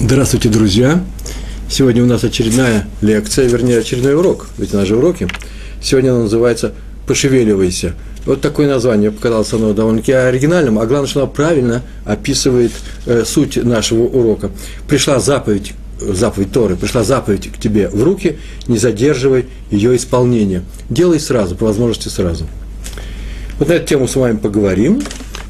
Здравствуйте, друзья! Сегодня у нас очередная лекция, вернее, очередной урок, ведь у же уроки. Сегодня он называется «Пошевеливайся». Вот такое название показалось оно довольно-таки оригинальным, а главное, что оно правильно описывает э, суть нашего урока. Пришла заповедь, заповедь Торы, пришла заповедь к тебе в руки, не задерживай ее исполнение. Делай сразу, по возможности сразу. Вот на эту тему с вами поговорим,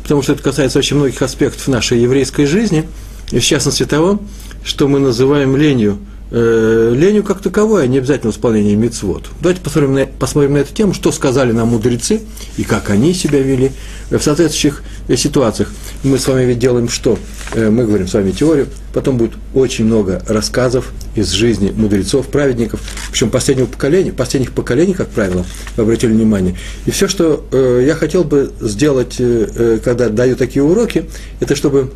потому что это касается очень многих аспектов нашей еврейской жизни – и в частности того, что мы называем ленью. Э, ленью как таковой, а не обязательно исполнение мецвод. Давайте посмотрим на, посмотрим на эту тему, что сказали нам мудрецы и как они себя вели в соответствующих э, ситуациях. Мы с вами ведь делаем что? Э, мы говорим с вами теорию, потом будет очень много рассказов из жизни мудрецов, праведников, причем последнего поколения, последних поколений, как правило, вы обратили внимание. И все, что э, я хотел бы сделать, когда даю такие уроки, это чтобы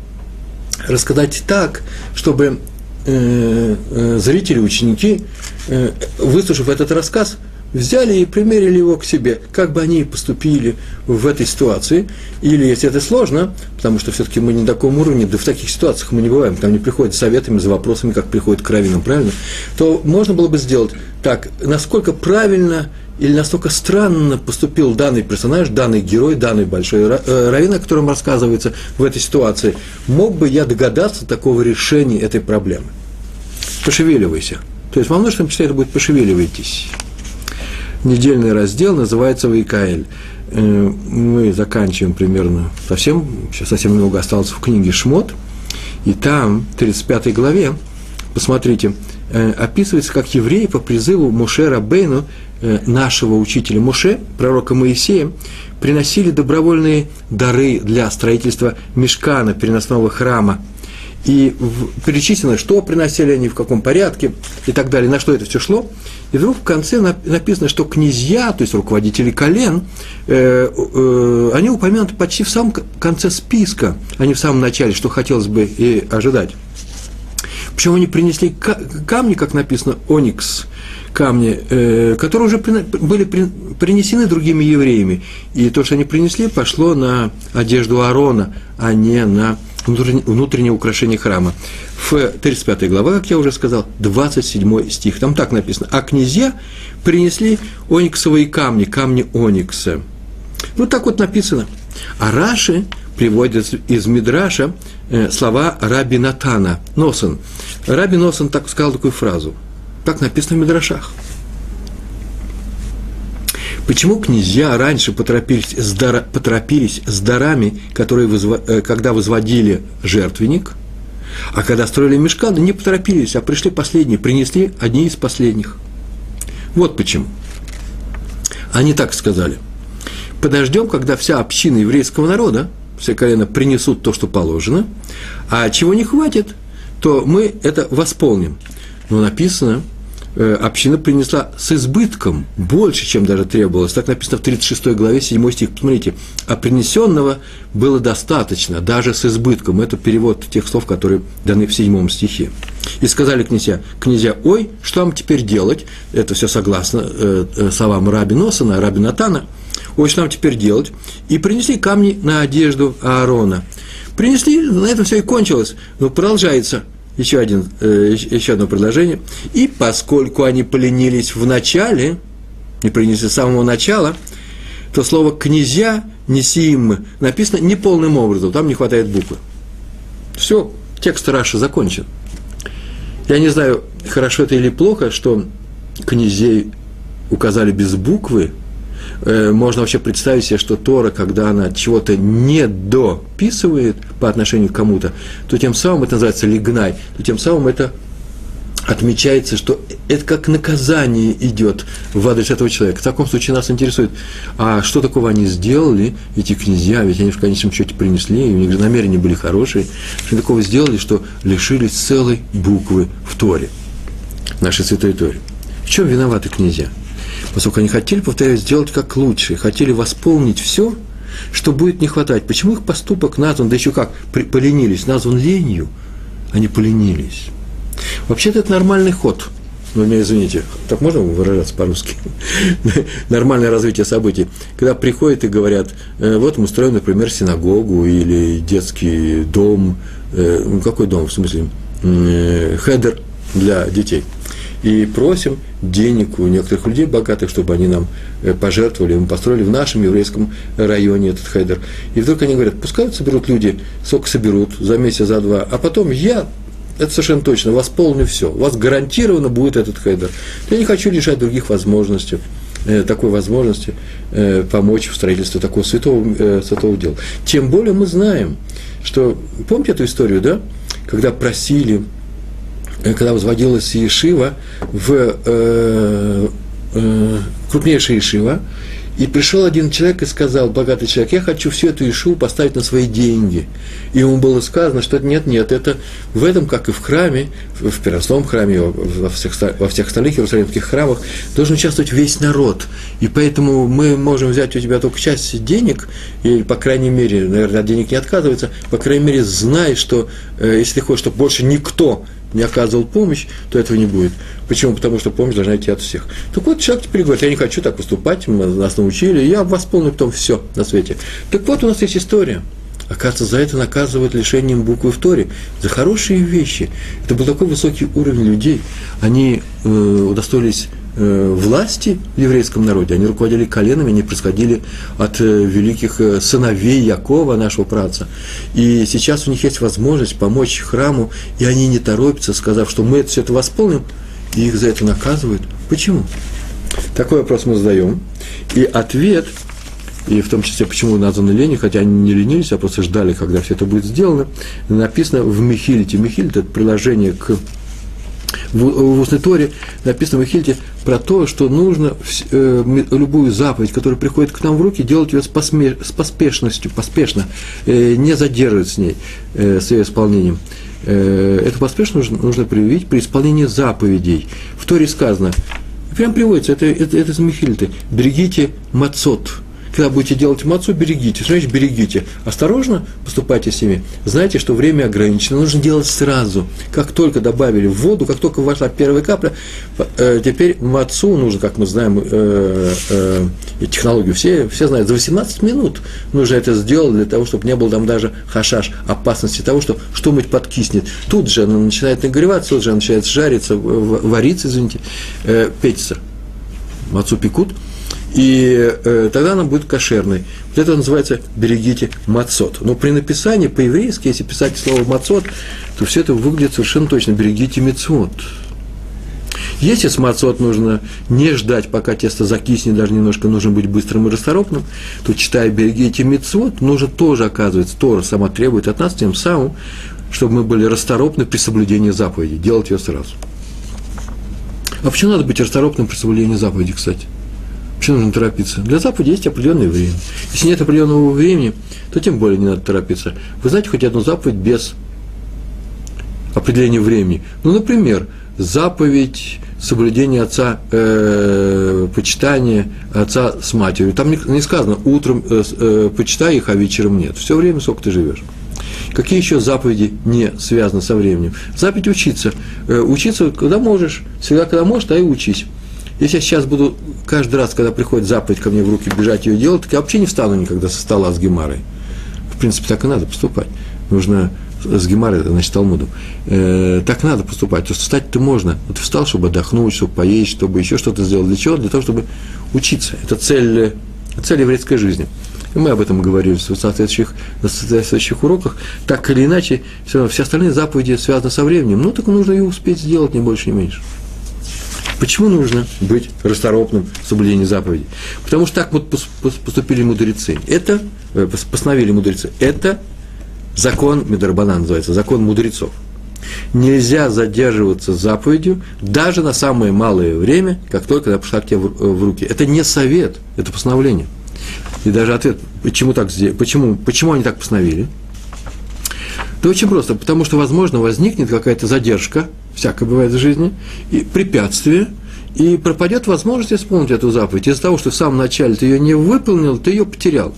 рассказать так, чтобы э, э, зрители, ученики, э, выслушав этот рассказ, взяли и примерили его к себе, как бы они поступили в этой ситуации, или если это сложно, потому что все-таки мы не на таком уровне, да в таких ситуациях мы не бываем, там не приходят советами, за вопросами, как приходят к раввинам, правильно, то можно было бы сделать так, насколько правильно или настолько странно поступил данный персонаж, данный герой, данный большой э, раввин, о котором рассказывается в этой ситуации, мог бы я догадаться такого решения этой проблемы? Пошевеливайся. То есть во множественном числе это будет «пошевеливайтесь». Недельный раздел называется «Вайкаэль». Э, мы заканчиваем примерно совсем, сейчас совсем много осталось в книге «Шмот», и там, в 35 главе, посмотрите, описывается, как евреи по призыву Мушера Бейну Э, нашего учителя Муше, пророка Моисея, приносили добровольные дары для строительства мешкана, переносного храма. И перечислено, что приносили они, в каком порядке и так далее, на что это все шло. И вдруг в конце написано, что князья, то есть руководители колен, э, э, они упомянуты почти в самом конце списка, а не в самом начале, что хотелось бы и ожидать. Причем они принесли камни, как написано, оникс, камни, э, которые уже были принесены другими евреями. И то, что они принесли, пошло на одежду Аарона, а не на внутреннее украшение храма. В 35 глава, как я уже сказал, 27 стих. Там так написано. А князья принесли ониксовые камни, камни оникса. Вот так вот написано. А Раши приводит из Мидраша э, слова Раби Натана, Носон. Раби Носон так сказал такую фразу – так написано в Мидрашах. Почему князья раньше поторопились с, дар, поторопились с дарами, которые вызва, э, когда возводили жертвенник, а когда строили мешканы, не поторопились, а пришли последние, принесли одни из последних. Вот почему. Они так сказали. Подождем, когда вся община еврейского народа, все колено принесут то, что положено, а чего не хватит, то мы это восполним. Но написано – Э, община принесла с избытком, больше, чем даже требовалось. Так написано в 36 главе, 7 стих. Посмотрите, а принесенного было достаточно, даже с избытком. Это перевод тех слов, которые даны в 7 стихе. И сказали князья, князья, ой, что вам теперь делать? Это все согласно э, э, словам Раби Носана, Раби Натана. Ой, что нам теперь делать? И принесли камни на одежду Аарона. Принесли, на этом все и кончилось. Но продолжается еще, один, э, еще одно предложение. И поскольку они поленились в начале, не принесли с самого начала, то слово «князья» неси им написано неполным образом, там не хватает буквы. Все, текст Раша закончен. Я не знаю, хорошо это или плохо, что князей указали без буквы, можно вообще представить себе, что Тора, когда она чего-то не дописывает по отношению к кому-то, то тем самым это называется лигнай, то тем самым это отмечается, что это как наказание идет в адрес этого человека. В таком случае нас интересует, а что такого они сделали, эти князья, ведь они в конечном счете принесли, и у них же намерения были хорошие, что такого сделали, что лишились целой буквы в Торе, нашей святой Торе. В чем виноваты князья? Поскольку они хотели, повторяю, сделать как лучше, хотели восполнить все, что будет не хватать. Почему их поступок назван, да еще как, поленились, назван ленью, они поленились. Вообще-то это нормальный ход. Ну, меня извините, так можно выражаться по-русски? Нормальное развитие событий. Когда приходят и говорят, «Э, вот мы строим, например, синагогу или детский дом, э, ну, какой дом, в смысле, э, хедер для детей. И просим денег у некоторых людей богатых, чтобы они нам э, пожертвовали, мы построили в нашем еврейском районе этот хедер. И вдруг они говорят, пускай соберут люди, сколько соберут, за месяц, за два, а потом я это совершенно точно, восполню все. У вас гарантированно будет этот хедер. Я не хочу лишать других возможностей, э, такой возможности э, помочь в строительстве такого святого, святого дела. Тем более мы знаем, что, помните эту историю, да? Когда просили, когда возводилась Ешива в э, э, крупнейшая Ешива, и пришел один человек и сказал, богатый человек, я хочу всю эту Ишу поставить на свои деньги. И ему было сказано, что нет, нет, это в этом, как и в храме, в Перостом храме, во всех, во всех остальных иерусалимских храмах, должен участвовать весь народ. И поэтому мы можем взять у тебя только часть денег, или, по крайней мере, наверное, от денег не отказывается, по крайней мере, знай, что э, если ты хочешь, чтобы больше никто не оказывал помощь, то этого не будет. Почему? Потому что помощь должна идти от всех. Так вот, человек теперь говорит, я не хочу так поступать, мы нас научили, я восполню потом все на свете. Так вот, у нас есть история. Оказывается, за это наказывают лишением буквы в Торе, за хорошие вещи. Это был такой высокий уровень людей. Они э, удостоились власти в еврейском народе, они руководили коленами, они происходили от э, великих э, сыновей Якова, нашего праца. И сейчас у них есть возможность помочь храму, и они не торопятся, сказав, что мы это все это восполним, и их за это наказывают. Почему? Такой вопрос мы задаем. И ответ, и в том числе, почему названы лени, хотя они не ленились, а просто ждали, когда все это будет сделано, написано в Михилите. Михилит – это приложение к в, в устной Торе написано в Эхильте про то, что нужно э, любую заповедь, которая приходит к нам в руки, делать ее с, посме, с поспешностью, поспешно, э, не задерживать с ней, э, с ее исполнением. Э, эту поспешность нужно, нужно проявить при исполнении заповедей. В Торе сказано, прям приводится, это, это, это из Михильты, берегите мацот, когда будете делать мацу, берегите. Что значит берегите? Осторожно поступайте с ними. Знайте, что время ограничено. Нужно делать сразу. Как только добавили в воду, как только вошла первая капля, э, теперь мацу нужно, как мы знаем, э, э, технологию все, все знают, за 18 минут нужно это сделать для того, чтобы не было там даже хашаш, опасности того, что что-нибудь подкиснет. Тут же она начинает нагреваться, тут же она начинает жариться, вариться, извините, э, печься. Мацу пекут – и э, тогда она будет кошерной. Вот это называется «берегите мацот». Но при написании по-еврейски, если писать слово мацот, то все это выглядит совершенно точно «берегите мецот». Если с мацот нужно не ждать, пока тесто закиснет, даже немножко нужно быть быстрым и расторопным, то, читая «берегите мецот», нужно тоже, оказывается, Тора сама требует от нас тем самым, чтобы мы были расторопны при соблюдении заповеди, делать ее сразу. А почему надо быть расторопным при соблюдении заповеди, кстати? Почему нужно торопиться? Для заповеди есть определенное время. Если нет определенного времени, то тем более не надо торопиться. Вы знаете хоть одну заповедь без определения времени? Ну, например, заповедь соблюдения отца, э, почитания отца с матерью. Там не, сказано, утром э, э, почитай их, а вечером нет. Все время, сколько ты живешь. Какие еще заповеди не связаны со временем? Заповедь учиться. Э, учиться, когда можешь. Всегда, когда можешь, то и учись. Если я сейчас буду каждый раз, когда приходит заповедь ко мне в руки, бежать ее делать, так я вообще не встану никогда со стола с гемарой. В принципе, так и надо поступать. Нужно с гемарой, значит, Талмудом. Э, так надо поступать. То есть встать-то можно. Вот встал, чтобы отдохнуть, чтобы поесть, чтобы еще что-то сделать. Для чего? Для того, чтобы учиться. Это цель, цель еврейской жизни. И мы об этом говорили в соответствующих, в соответствующих уроках. Так или иначе, все, все остальные заповеди связаны со временем. Ну, так нужно ее успеть сделать, не больше, не меньше. Почему нужно быть расторопным в соблюдении заповедей? Потому что так вот поступили мудрецы. Это, э, постановили мудрецы. Это закон Медарбана называется, закон мудрецов. Нельзя задерживаться заповедью даже на самое малое время, как только она пришла к тебе в руки. Это не совет, это постановление. И даже ответ, почему, так, почему, почему они так постановили – да очень просто, потому что, возможно, возникнет какая-то задержка, всякое бывает в жизни, и препятствие, и пропадет возможность исполнить эту заповедь. Из-за того, что в самом начале ты ее не выполнил, ты ее потерял.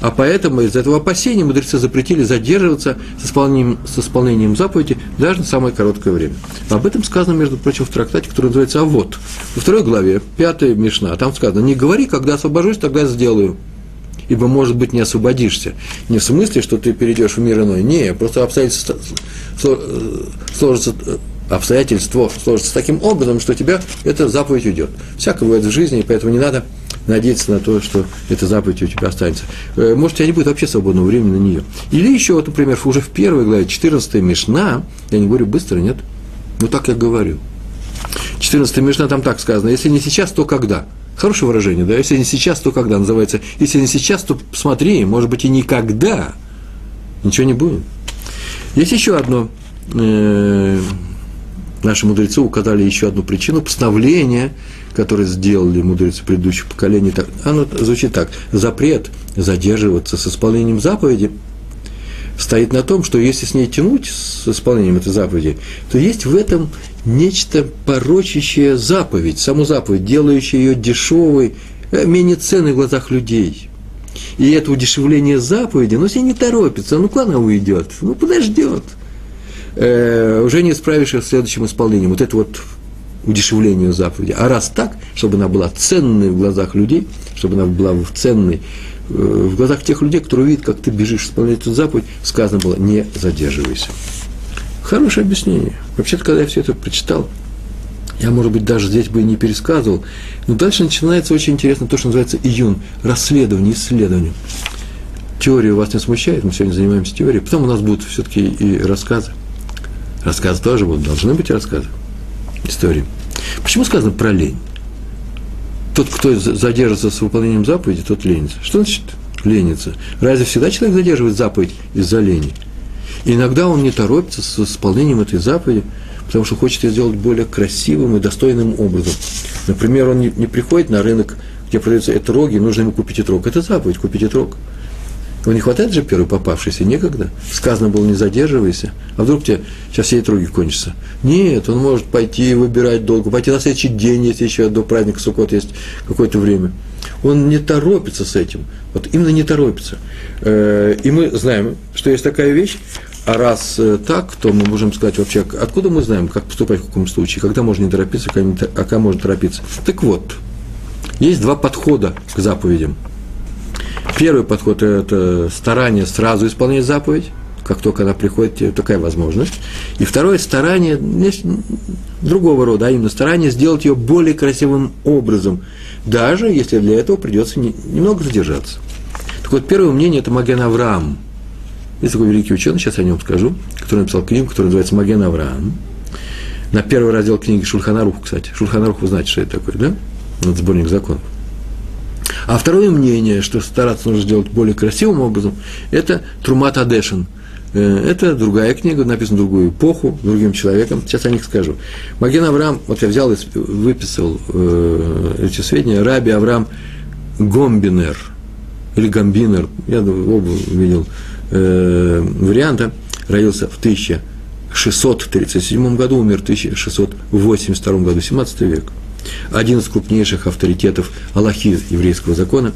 А поэтому из этого опасения мудрецы запретили задерживаться с исполнением, с исполнением заповеди даже на самое короткое время. Об этом сказано, между прочим, в трактате, который называется «Авод». Во второй главе, пятая Мишна, там сказано «Не говори, когда освобожусь, тогда сделаю». ибо, может быть, не освободишься. Не в смысле, что ты перейдешь в мир иной. Не, просто обстоятельства сложатся обстоятельство сложится таким образом, что у тебя эта заповедь уйдет. Всякое бывает в жизни, поэтому не надо надеяться на то, что эта заповедь у тебя останется. Э, может, у тебя не будет вообще свободного времени на нее. Или еще, вот, например, уже в первой главе, 14 Мишна, я не говорю быстро, нет? Ну, так я говорю. 14 Мишна, там так сказано, если не сейчас, то когда? Хорошее выражение, да? Если не сейчас, то когда? Называется, если не сейчас, то смотри, может быть, и никогда. Ничего не будет. Есть еще одно э, наши мудрецы указали еще одну причину постановления, которое сделали мудрецы предыдущих поколений. Оно звучит так. Запрет задерживаться с исполнением заповеди стоит на том, что если с ней тянуть, с исполнением этой заповеди, то есть в этом нечто порочащее заповедь, саму заповедь, делающее ее дешевой, э, менее ценной в глазах людей. И это удешевление заповеди, ну, все не торопится, ну, куда она уйдет? Ну, подождет э, уже не справишься с следующим исполнением. Вот это вот удешевление заповеди. А раз так, чтобы она была ценной в глазах людей, чтобы она была ценной э, в глазах тех людей, которые видят, как ты бежишь исполнять эту заповедь, сказано было, не задерживайся. Хорошее объяснение. Вообще-то, когда я все это прочитал, я, может быть, даже здесь бы и не пересказывал, но дальше начинается очень интересно то, что называется июн, расследование, исследование. Теория вас не смущает, мы сегодня занимаемся теорией, потом у нас будут все-таки и рассказы. Рассказы тоже будут, должны быть рассказы, истории. Почему сказано про лень? Тот, кто задержится с выполнением заповеди, тот ленится. Что значит ленится? Разве всегда человек задерживает заповедь из-за лени? иногда он не торопится с исполнением этой заповеди, потому что хочет ее сделать более красивым и достойным образом. Например, он не, приходит на рынок, где продаются этроги, нужно ему купить этрог. Это заповедь, купить этрог. Его не хватает же первый попавшийся, некогда. Сказано было, не задерживайся. А вдруг тебе сейчас все этруги кончатся? Нет, он может пойти выбирать долго, пойти на следующий день, если еще до праздника Суккот есть какое-то время. Он не торопится с этим. Вот именно не торопится. Э, и мы знаем, что есть такая вещь, а раз э, так, то мы можем сказать вообще, откуда мы знаем, как поступать в каком случае, когда можно не торопиться, а когда можно торопиться. Так вот, есть два подхода к заповедям – Первый подход – это старание сразу исполнять заповедь, как только она приходит, такая возможность. И второе – старание другого рода, а именно старание сделать ее более красивым образом, даже если для этого придется немного задержаться. Так вот, первое мнение – это Маген Авраам. Есть такой великий ученый, сейчас я о нем скажу, который написал книгу, которая называется «Маген Авраам». На первый раздел книги Шульханарух, кстати. Шульханарух, вы знаете, что это такое, да? Это сборник законов. А второе мнение, что стараться нужно сделать более красивым образом, это Трумат Адешин. Э, это другая книга, написана в другую эпоху, другим человеком. Сейчас о них скажу. Маген Авраам, вот я взял и выписал э, эти сведения, Раби Авраам Гомбинер, или Гамбинер, я оба видел э, варианта, родился в 1637 году, умер в 1682 году, 17 век один из крупнейших авторитетов Аллахи еврейского закона,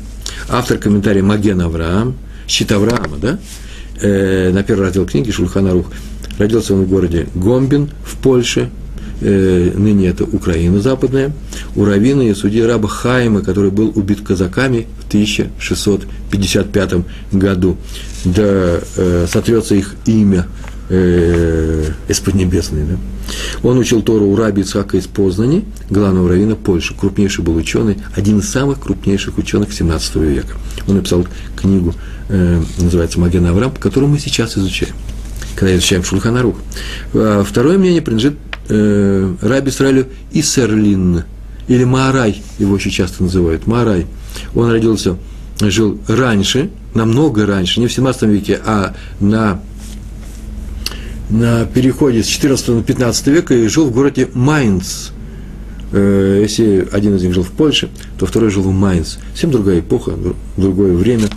автор комментария Маген Авраам, щит Авраама, да, э, на первый раздел книги Шульхана Рух. Родился он в городе Гомбин в Польше, э, ныне это Украина западная, у равина и судьи раба Хайма, который был убит казаками в 1655 году. Да э, сотрется их имя э, из Поднебесной, да? Он учил Тору у раби Ицхака из Познани, главного раввина Польши, крупнейший был ученый, один из самых крупнейших ученых 17 века. Он написал книгу, э, называется «Маген Авраам», которую мы сейчас изучаем, когда изучаем Шульханарух. А второе мнение принадлежит э, раби Исраилю Исерлин, или Маарай, его очень часто называют, Маарай. Он родился, жил раньше, намного раньше, не в 17 веке, а на на переходе с 14 на 15 века и жил в городе Майнц. Э, если один из них жил в Польше, то второй жил в Майнц. Совсем другая эпоха, другое время.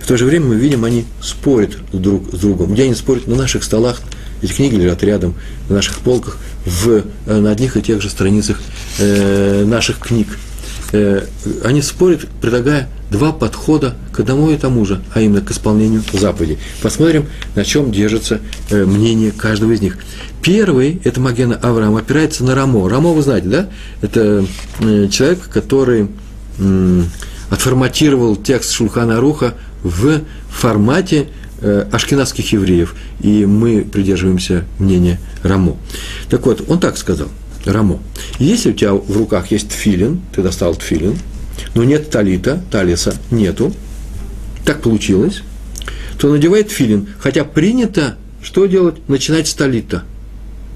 В то же время мы видим, они спорят друг с другом. Где они спорят? На наших столах, эти книги лежат рядом, на наших полках, в, э, на одних и тех же страницах э, наших книг. Э, они спорят, предлагая два подхода к одному и тому же, а именно к исполнению заповедей. Посмотрим, на чем держится э, мнение каждого из них. Первый, это Магена Авраам, опирается на Рамо. Рамо, вы знаете, да? Это э, человек, который отформатировал текст Шульхана Руха в формате э, ашкенадских евреев, и мы придерживаемся мнения Рамо. Так вот, он так сказал, Рамо, если у тебя в руках есть филин, ты достал филин, но нет талита, талиса нету, так получилось, то надевает филин, хотя принято что делать? Начинать с талита –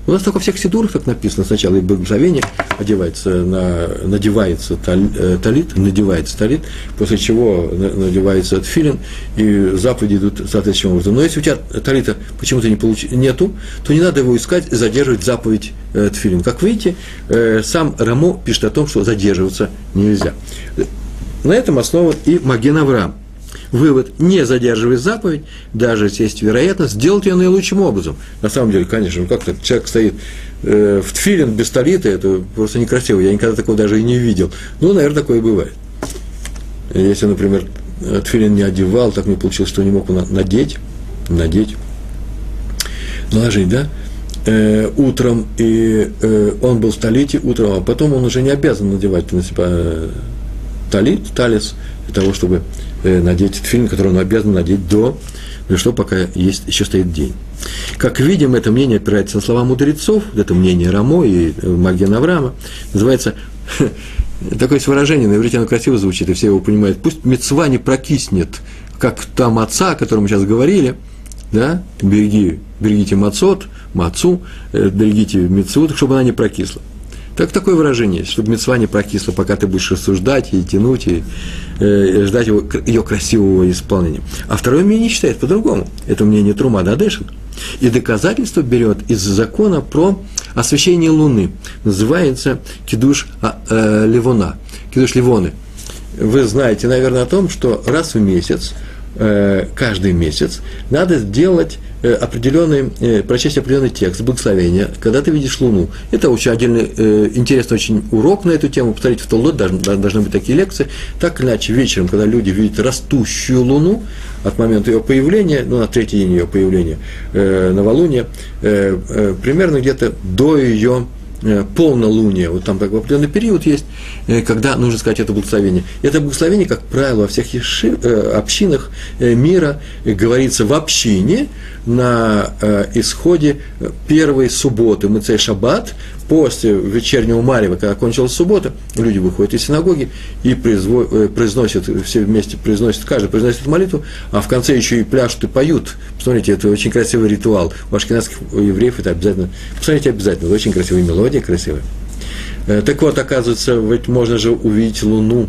у нас только во всех сидурах так написано. Сначала и благословение одевается на, надевается э, талит, надевается талит, после чего надевается филин, и заповеди идут соответствующим образом. Но если у тебя талита почему-то не получ... нету, то не надо его искать и задерживать заповедь э, тфилин. Как видите, э, сам Рамо пишет о том, что задерживаться нельзя. На этом основан и Маген Авраам. Вывод, не задерживай заповедь, даже если есть вероятность, сделать ее наилучшим образом. На самом деле, конечно, как-то человек стоит э, в тфилин без талита, это просто некрасиво. Я никогда такого даже и не видел. Ну, наверное, такое бывает. Если, например, тфилин не одевал, так не получилось, что не мог надеть, надеть, наложить, да, э, утром, и э, он был в талите утром, а потом он уже не обязан надевать на себя э, талит, талис, для того, чтобы Э, надеть фильм, который он обязан надеть до, ну что пока есть, еще стоит день. Как видим, это мнение опирается на слова мудрецов, это мнение Рамо и э, Маген Авраама, называется, такое выражение, на иврите оно красиво звучит, и все его понимают, пусть мецва не прокиснет, как там отца, о котором мы сейчас говорили, да, береги, берегите мацот, мацу, э, берегите мецву, чтобы она не прокисла. Так такое выражение чтобы мецва не прокисла, пока ты будешь рассуждать и тянуть, и э, ждать его, ее красивого исполнения. А второе мнение считает по-другому. Это мнение Трума Дадешин. И доказательство берет из закона про освещение Луны. Называется кидуш а, э, Ливона, кидуш Ливоны. Вы знаете, наверное, о том, что раз в месяц, э, каждый месяц, надо сделать Э, определенный, э, прочесть определенный текст, благословения, когда ты видишь Луну. Это очень отдельный, э, интересный очень урок на эту тему. Посмотрите, в Толдот должны, быть такие лекции. Так или иначе, вечером, когда люди видят растущую Луну, от момента ее появления, ну, на третий день ее появления, э, новолуния, э, э, примерно где-то до ее Э, полнолуние, вот там такой определенный период есть, э, когда нужно сказать это благословение. Это благословение, как правило, во всех еши, э, общинах мира говорится в общине на исходе первой субботы, Мыцей Шаббат, после вечернего Марева, когда кончилась суббота, люди выходят из синагоги и э, произносят, все вместе произносят, каждый произносит молитву, а в конце еще и пляшут и поют. Посмотрите, это очень красивый ритуал. У ашкенадских евреев это обязательно, посмотрите обязательно, это очень красивая мелодия, красивая. Э, так вот, оказывается, ведь можно же увидеть Луну,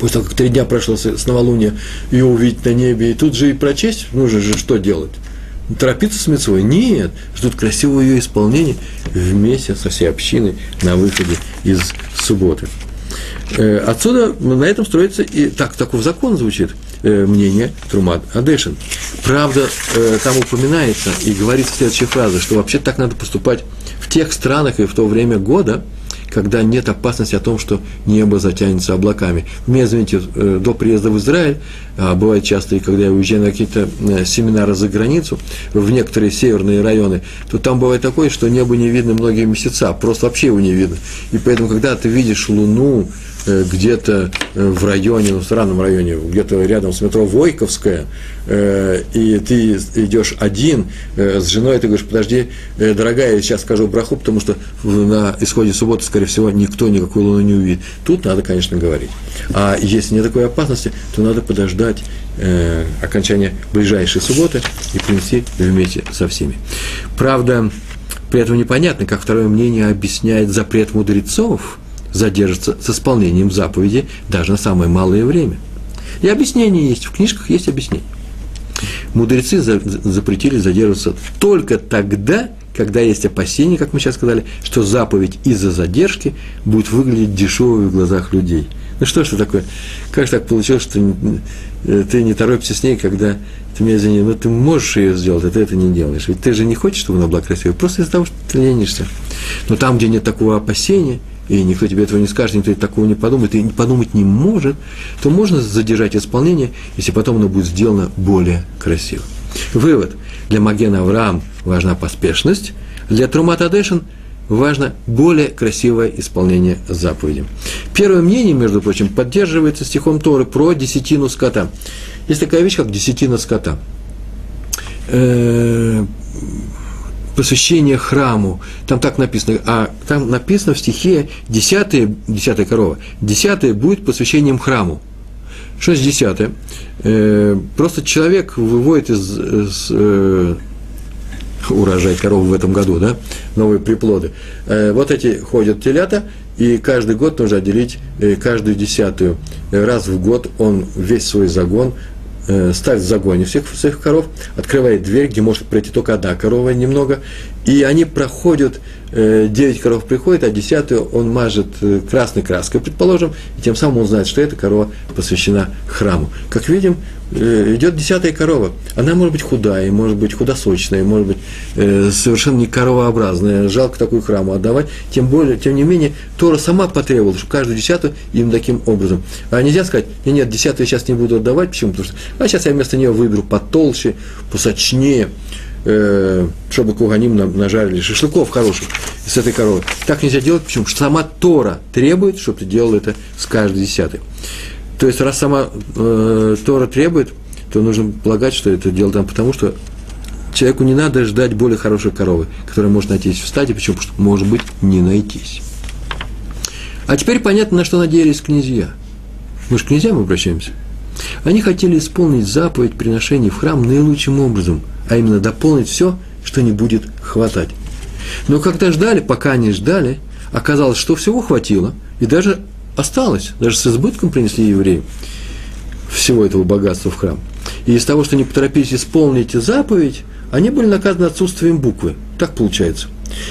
после того, как три дня прошло с новолуния, ее увидеть на небе, и тут же и прочесть, нужно же что делать? Торопиться с мецвой. Нет, ждут красивого ее исполнения вместе со всей общиной на выходе из субботы. Э, отсюда на этом строится и так, такой закон звучит э, мнение Трумат Адешин. Правда, э, там упоминается и говорится следующая фраза, что вообще так надо поступать в тех странах и в то время года, когда нет опасности о том, что небо затянется облаками. Мне, заметьте, э, до приезда в Израиль, а бывает часто, и когда я уезжаю на какие-то э, семинары за границу, в некоторые северные районы, то там бывает такое, что небо не видно многие месяца, просто вообще его не видно. И поэтому, когда ты видишь Луну, где-то э, в районе, ну, в странном районе, где-то рядом с метро Войковская, э, и ты идешь один с женой, ты говоришь, подожди, дорогая, я сейчас скажу браху, потому что на исходе субботы, скорее всего, никто никакую луну не увидит. Тут надо, конечно, говорить. А если нет такой опасности, то надо подождать окончания ближайшей субботы и принести вместе со всеми. Правда, при этом непонятно, как второе мнение объясняет запрет мудрецов – задержится с исполнением заповеди даже на самое малое время. И объяснение есть, в книжках есть объяснение. Мудрецы запретили задерживаться только тогда, когда есть опасение, как мы сейчас сказали, что заповедь из-за задержки будет выглядеть дешевой в глазах людей. Ну что ж это такое? Как так получилось, что ты не торопишься с ней, когда ты меня извини, но ты можешь ее сделать, а ты это не делаешь. Ведь ты же не хочешь, чтобы она была красивой, просто из-за того, что ты ленишься. Но там, где нет такого опасения – и никто тебе этого не скажет, никто такого не подумает, и подумать не может, то можно задержать исполнение, если потом оно будет сделано более красиво. Вывод. Для Магена Авраам важна поспешность, для Трумат Адешин важно более красивое исполнение заповеди. Первое мнение, между прочим, поддерживается стихом Торы про десятину скота. Есть такая вещь, как десятина скота. Э, посвящение храму, там так написано, а там написано в стихе десятая, десятая корова, десятая будет посвящением храму. Что есть десятое? Э, просто человек выводит из, из э, урожай коровы в этом году, да, новые приплоды. Э, вот эти ходят телята, и каждый год нужно отделить э, каждую десятую. Раз в год он весь свой загон Э, ставит в загоне всех своих коров, открывает дверь, где может пройти только одна корова немного, и они проходят, 9 э, коров приходит, а десятую он мажет э, красной краской, предположим, и тем самым он знает, что эта корова посвящена храму. Как видим, идет десятая корова. Она может быть худая, может быть худосочная, может быть совершенно не коровообразная. Жалко такую храму отдавать. Тем более, тем не менее, Тора сама потребовала, чтобы каждую десятую им таким образом. А нельзя сказать, нет, нет, десятую я сейчас не буду отдавать. Почему? Потому что а сейчас я вместо нее выберу потолще, посочнее, э, чтобы куганим нажарили шашлыков хороших с этой коровы. Так нельзя делать, почему? Что сама Тора требует, чтобы ты делал это с каждой десятой. То есть, раз сама э, Тора требует, то нужно полагать, что это дело там потому, что человеку не надо ждать более хорошей коровы, которая может найтись в стаде, почему? Потому что, может быть, не найтись. А теперь понятно, на что надеялись князья. Мы же к князьям обращаемся – они хотели исполнить заповедь приношений в храм наилучшим образом, а именно дополнить все, что не будет хватать. Но когда ждали, пока они ждали, оказалось, что всего хватило, и даже осталось, даже с избытком принесли евреи всего этого богатства в храм. И из того, что не поторопились исполнить заповедь, они были наказаны отсутствием буквы. Так получается.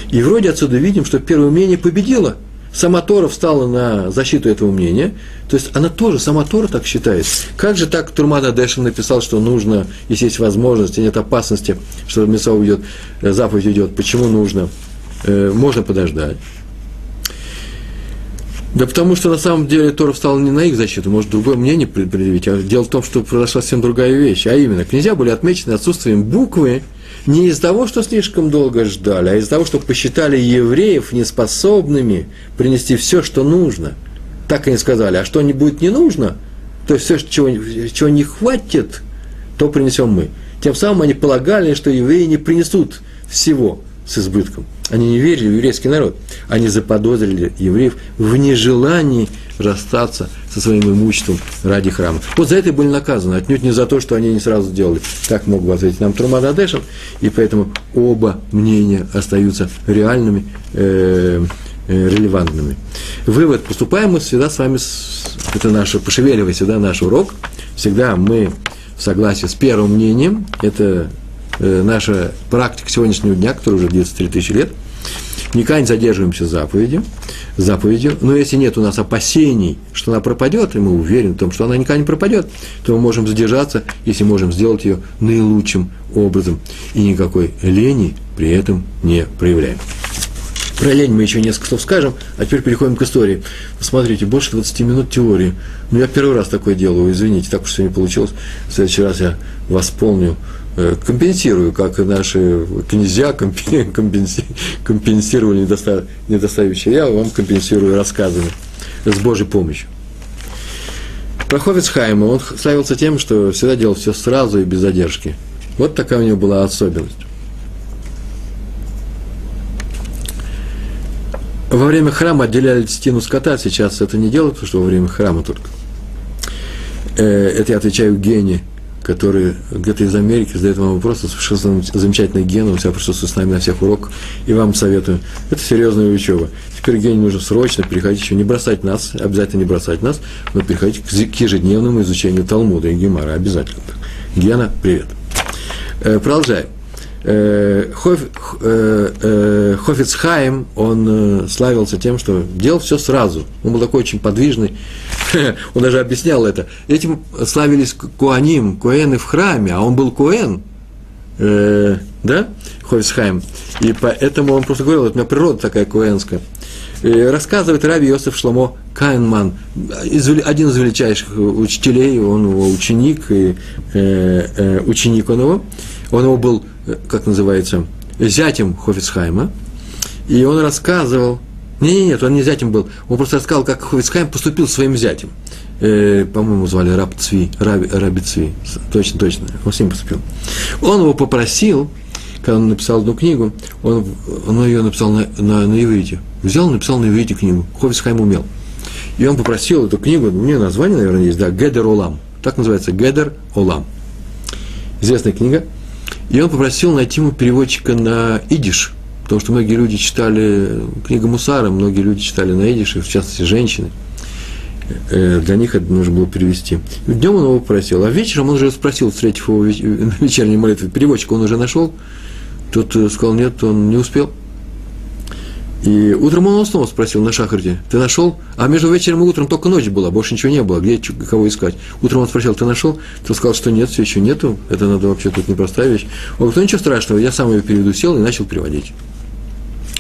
И вроде отсюда видим, что первое умение победило – сама Тора встала на защиту этого мнения, то есть она тоже, сама Тора так считает. Как же так Турмада Дэшин написал, что нужно, если есть возможность, и нет опасности, что Меса уйдет, э, заповедь идет, почему нужно? Э, можно подождать. Да потому что на самом деле Тора встала не на их защиту, может другое мнение предъявить. А дело в том, что произошла совсем другая вещь. А именно, князья были отмечены отсутствием буквы не из-за того, что слишком долго ждали, а из-за того, что посчитали евреев неспособными принести все, что нужно. Так они сказали, а что не будет не нужно, то есть все, чего, чего не хватит, то принесем мы. Тем самым они полагали, что евреи не принесут всего с избытком. Они не верили в еврейский народ. Они заподозрили евреев в нежелании расстаться со своим имуществом ради храма. Вот за это были наказаны, отнюдь не за то, что они не сразу сделали. Так мог бы ответить нам Трумада Адешин, и поэтому оба мнения остаются реальными, э, э, релевантными. Вывод. Поступаем мы всегда с вами, с, это наше, пошевеливай всегда наш урок. Всегда мы в согласии с первым мнением, это наша практика сегодняшнего дня, которая уже длится 3000 лет, никогда не задерживаемся заповедью, заповедью, но если нет у нас опасений, что она пропадет, и мы уверены в том, что она никогда не пропадет, то мы можем задержаться, если можем сделать ее наилучшим образом, и никакой лени при этом не проявляем. Про лень мы еще несколько слов скажем, а теперь переходим к истории. Посмотрите, больше 20 минут теории. Ну, я первый раз такое делаю, извините, так уж сегодня получилось. В следующий раз я восполню Э, компенсирую, как наши князья компенсировали недостающие. Я вам компенсирую рассказами с Божьей помощью. Проховец Хайма, он славился тем, что всегда делал все сразу и без задержки. Вот такая у него была особенность. Во время храма отделяли стену скота, сейчас это не делают, потому что во время храма только. Э, это я отвечаю Гене который где-то из Америки задает вам вопросы, совершенно замечательный ген, он всегда присутствует с нами на всех уроках, и вам советую. Это серьезная учеба. Теперь Гене нужно срочно переходить еще, не бросать нас, обязательно не бросать нас, но переходить к ежедневному изучению Талмуда и Гемара, обязательно. Гена, привет. Э, продолжаем. Э, э, э, Хофицхайм, он славился тем, что делал все сразу. Он был такой очень подвижный. Он даже объяснял это. Этим славились Куаним, Куэны в храме, а он был Куэн. Да? Хофицхайм. И поэтому он просто говорил, у меня природа такая куэнская. рассказывает Раби Йосиф Шломо Кайнман, один из величайших учителей, он его ученик, и, ученик он его. Он его был как называется, зятем Хофицхайма, И он рассказывал, не, не, нет, он не зятем был, он просто рассказал, как Хофицхайм поступил своим зятем. Э, по-моему, звали Раб Цви, Раби, Раби Цви, точно, точно, он с ним поступил. Он его попросил, когда он написал одну книгу, он, он ее написал на, на, на иврите. Взял, написал на иврите книгу. Хофицхайм умел. И он попросил эту книгу, у нее название, наверное, есть, да, Гедер Олам. Так называется, Гедер Олам. Известная книга. И он попросил найти ему переводчика на идиш, потому что многие люди читали книгу Мусара, многие люди читали на идиш, в частности, женщины. Э, для них это нужно было перевести. Днем он его попросил, а вечером он уже спросил, встретив его на вечерней молитве, переводчика он уже нашел, тот э, сказал, нет, он не успел – и утром он снова спросил на шахарде, ты нашел? А между вечером и утром только ночь была, больше ничего не было, где кого искать? Утром он спросил, ты нашел? Ты сказал, что нет, все еще нету, это надо вообще тут непростая вещь. Он говорит, ну ничего страшного, я сам ее переведу, сел и начал переводить.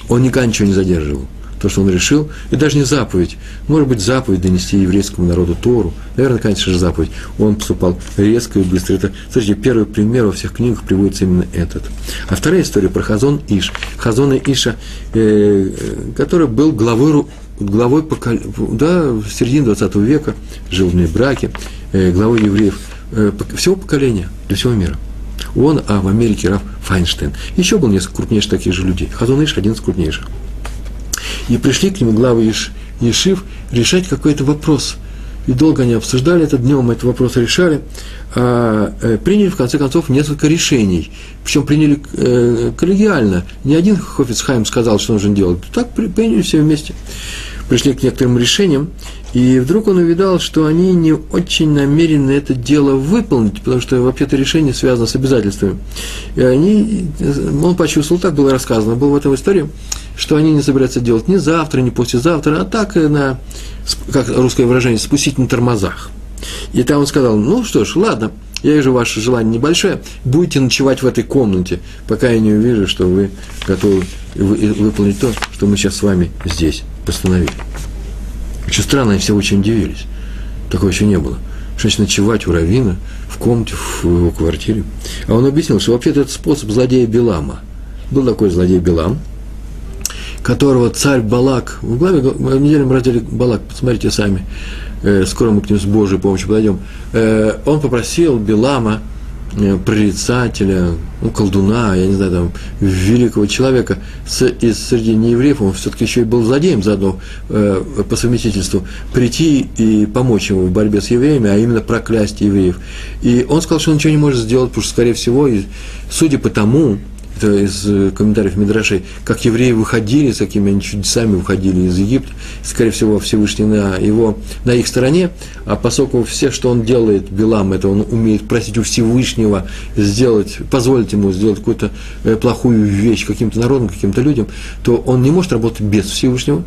Он никогда ничего не задерживал то, что он решил, и даже не заповедь. Может быть, заповедь донести еврейскому народу Тору. Наверное, конечно же, заповедь. Он поступал резко и быстро. Это, смотрите, первый пример во всех книгах приводится именно этот. А вторая история про Хазон Иш. Хазона Иша, э, который был главой, главой покол... да, в середине 20 века, жил в браке, э, главой евреев э, всего поколения, для всего мира. Он, а в Америке Раф Файнштейн. Еще был несколько крупнейших таких же людей. Хазон Иш один из крупнейших. И пришли к нему главы Еш, Ешив решать какой-то вопрос. И долго они обсуждали это, днем этот вопрос решали, а э, приняли, в конце концов, несколько решений. Причем приняли э, коллегиально. Не один Хофицхайм сказал, что нужно делать. Так приняли все вместе. Пришли к некоторым решениям, и вдруг он увидал, что они не очень намерены это дело выполнить, потому что вообще-то решение связано с обязательствами. И они, он почувствовал, так было рассказано, было в этом истории, что они не собираются делать ни завтра, ни послезавтра, а так на, как русское выражение, спустить на тормозах. И там он сказал, ну что ж, ладно, я вижу ваше желание небольшое, будете ночевать в этой комнате, пока я не увижу, что вы готовы выполнить то, что мы сейчас с вами здесь постановили. Очень странно, и все очень удивились. Такого еще не было. Что ночевать у Равина в комнате, в его квартире. А он объяснил, что вообще-то это способ злодея Белама. Был такой злодей Белам, которого царь Балак, в главе, в недельном разделе Балак, посмотрите сами, э, скоро мы к нему с Божьей помощью подойдем, э, он попросил Белама – Э, прорицателя, ну, колдуна, я не знаю, там, великого человека с, из среди неевреев, он все-таки еще и был злодеем заодно э, по совместительству, прийти и помочь ему в борьбе с евреями, а именно проклясть евреев. И он сказал, что он ничего не может сделать, потому что, скорее всего, и, судя по тому, это из э, комментариев Мидрашей, как евреи выходили, с какими они чудесами выходили из Египта, скорее всего, Всевышний на, его, на их стороне, а поскольку все, что он делает, Белам, это он умеет просить у Всевышнего сделать, позволить ему сделать какую-то э, плохую вещь каким-то народам, каким-то людям, то он не может работать без Всевышнего,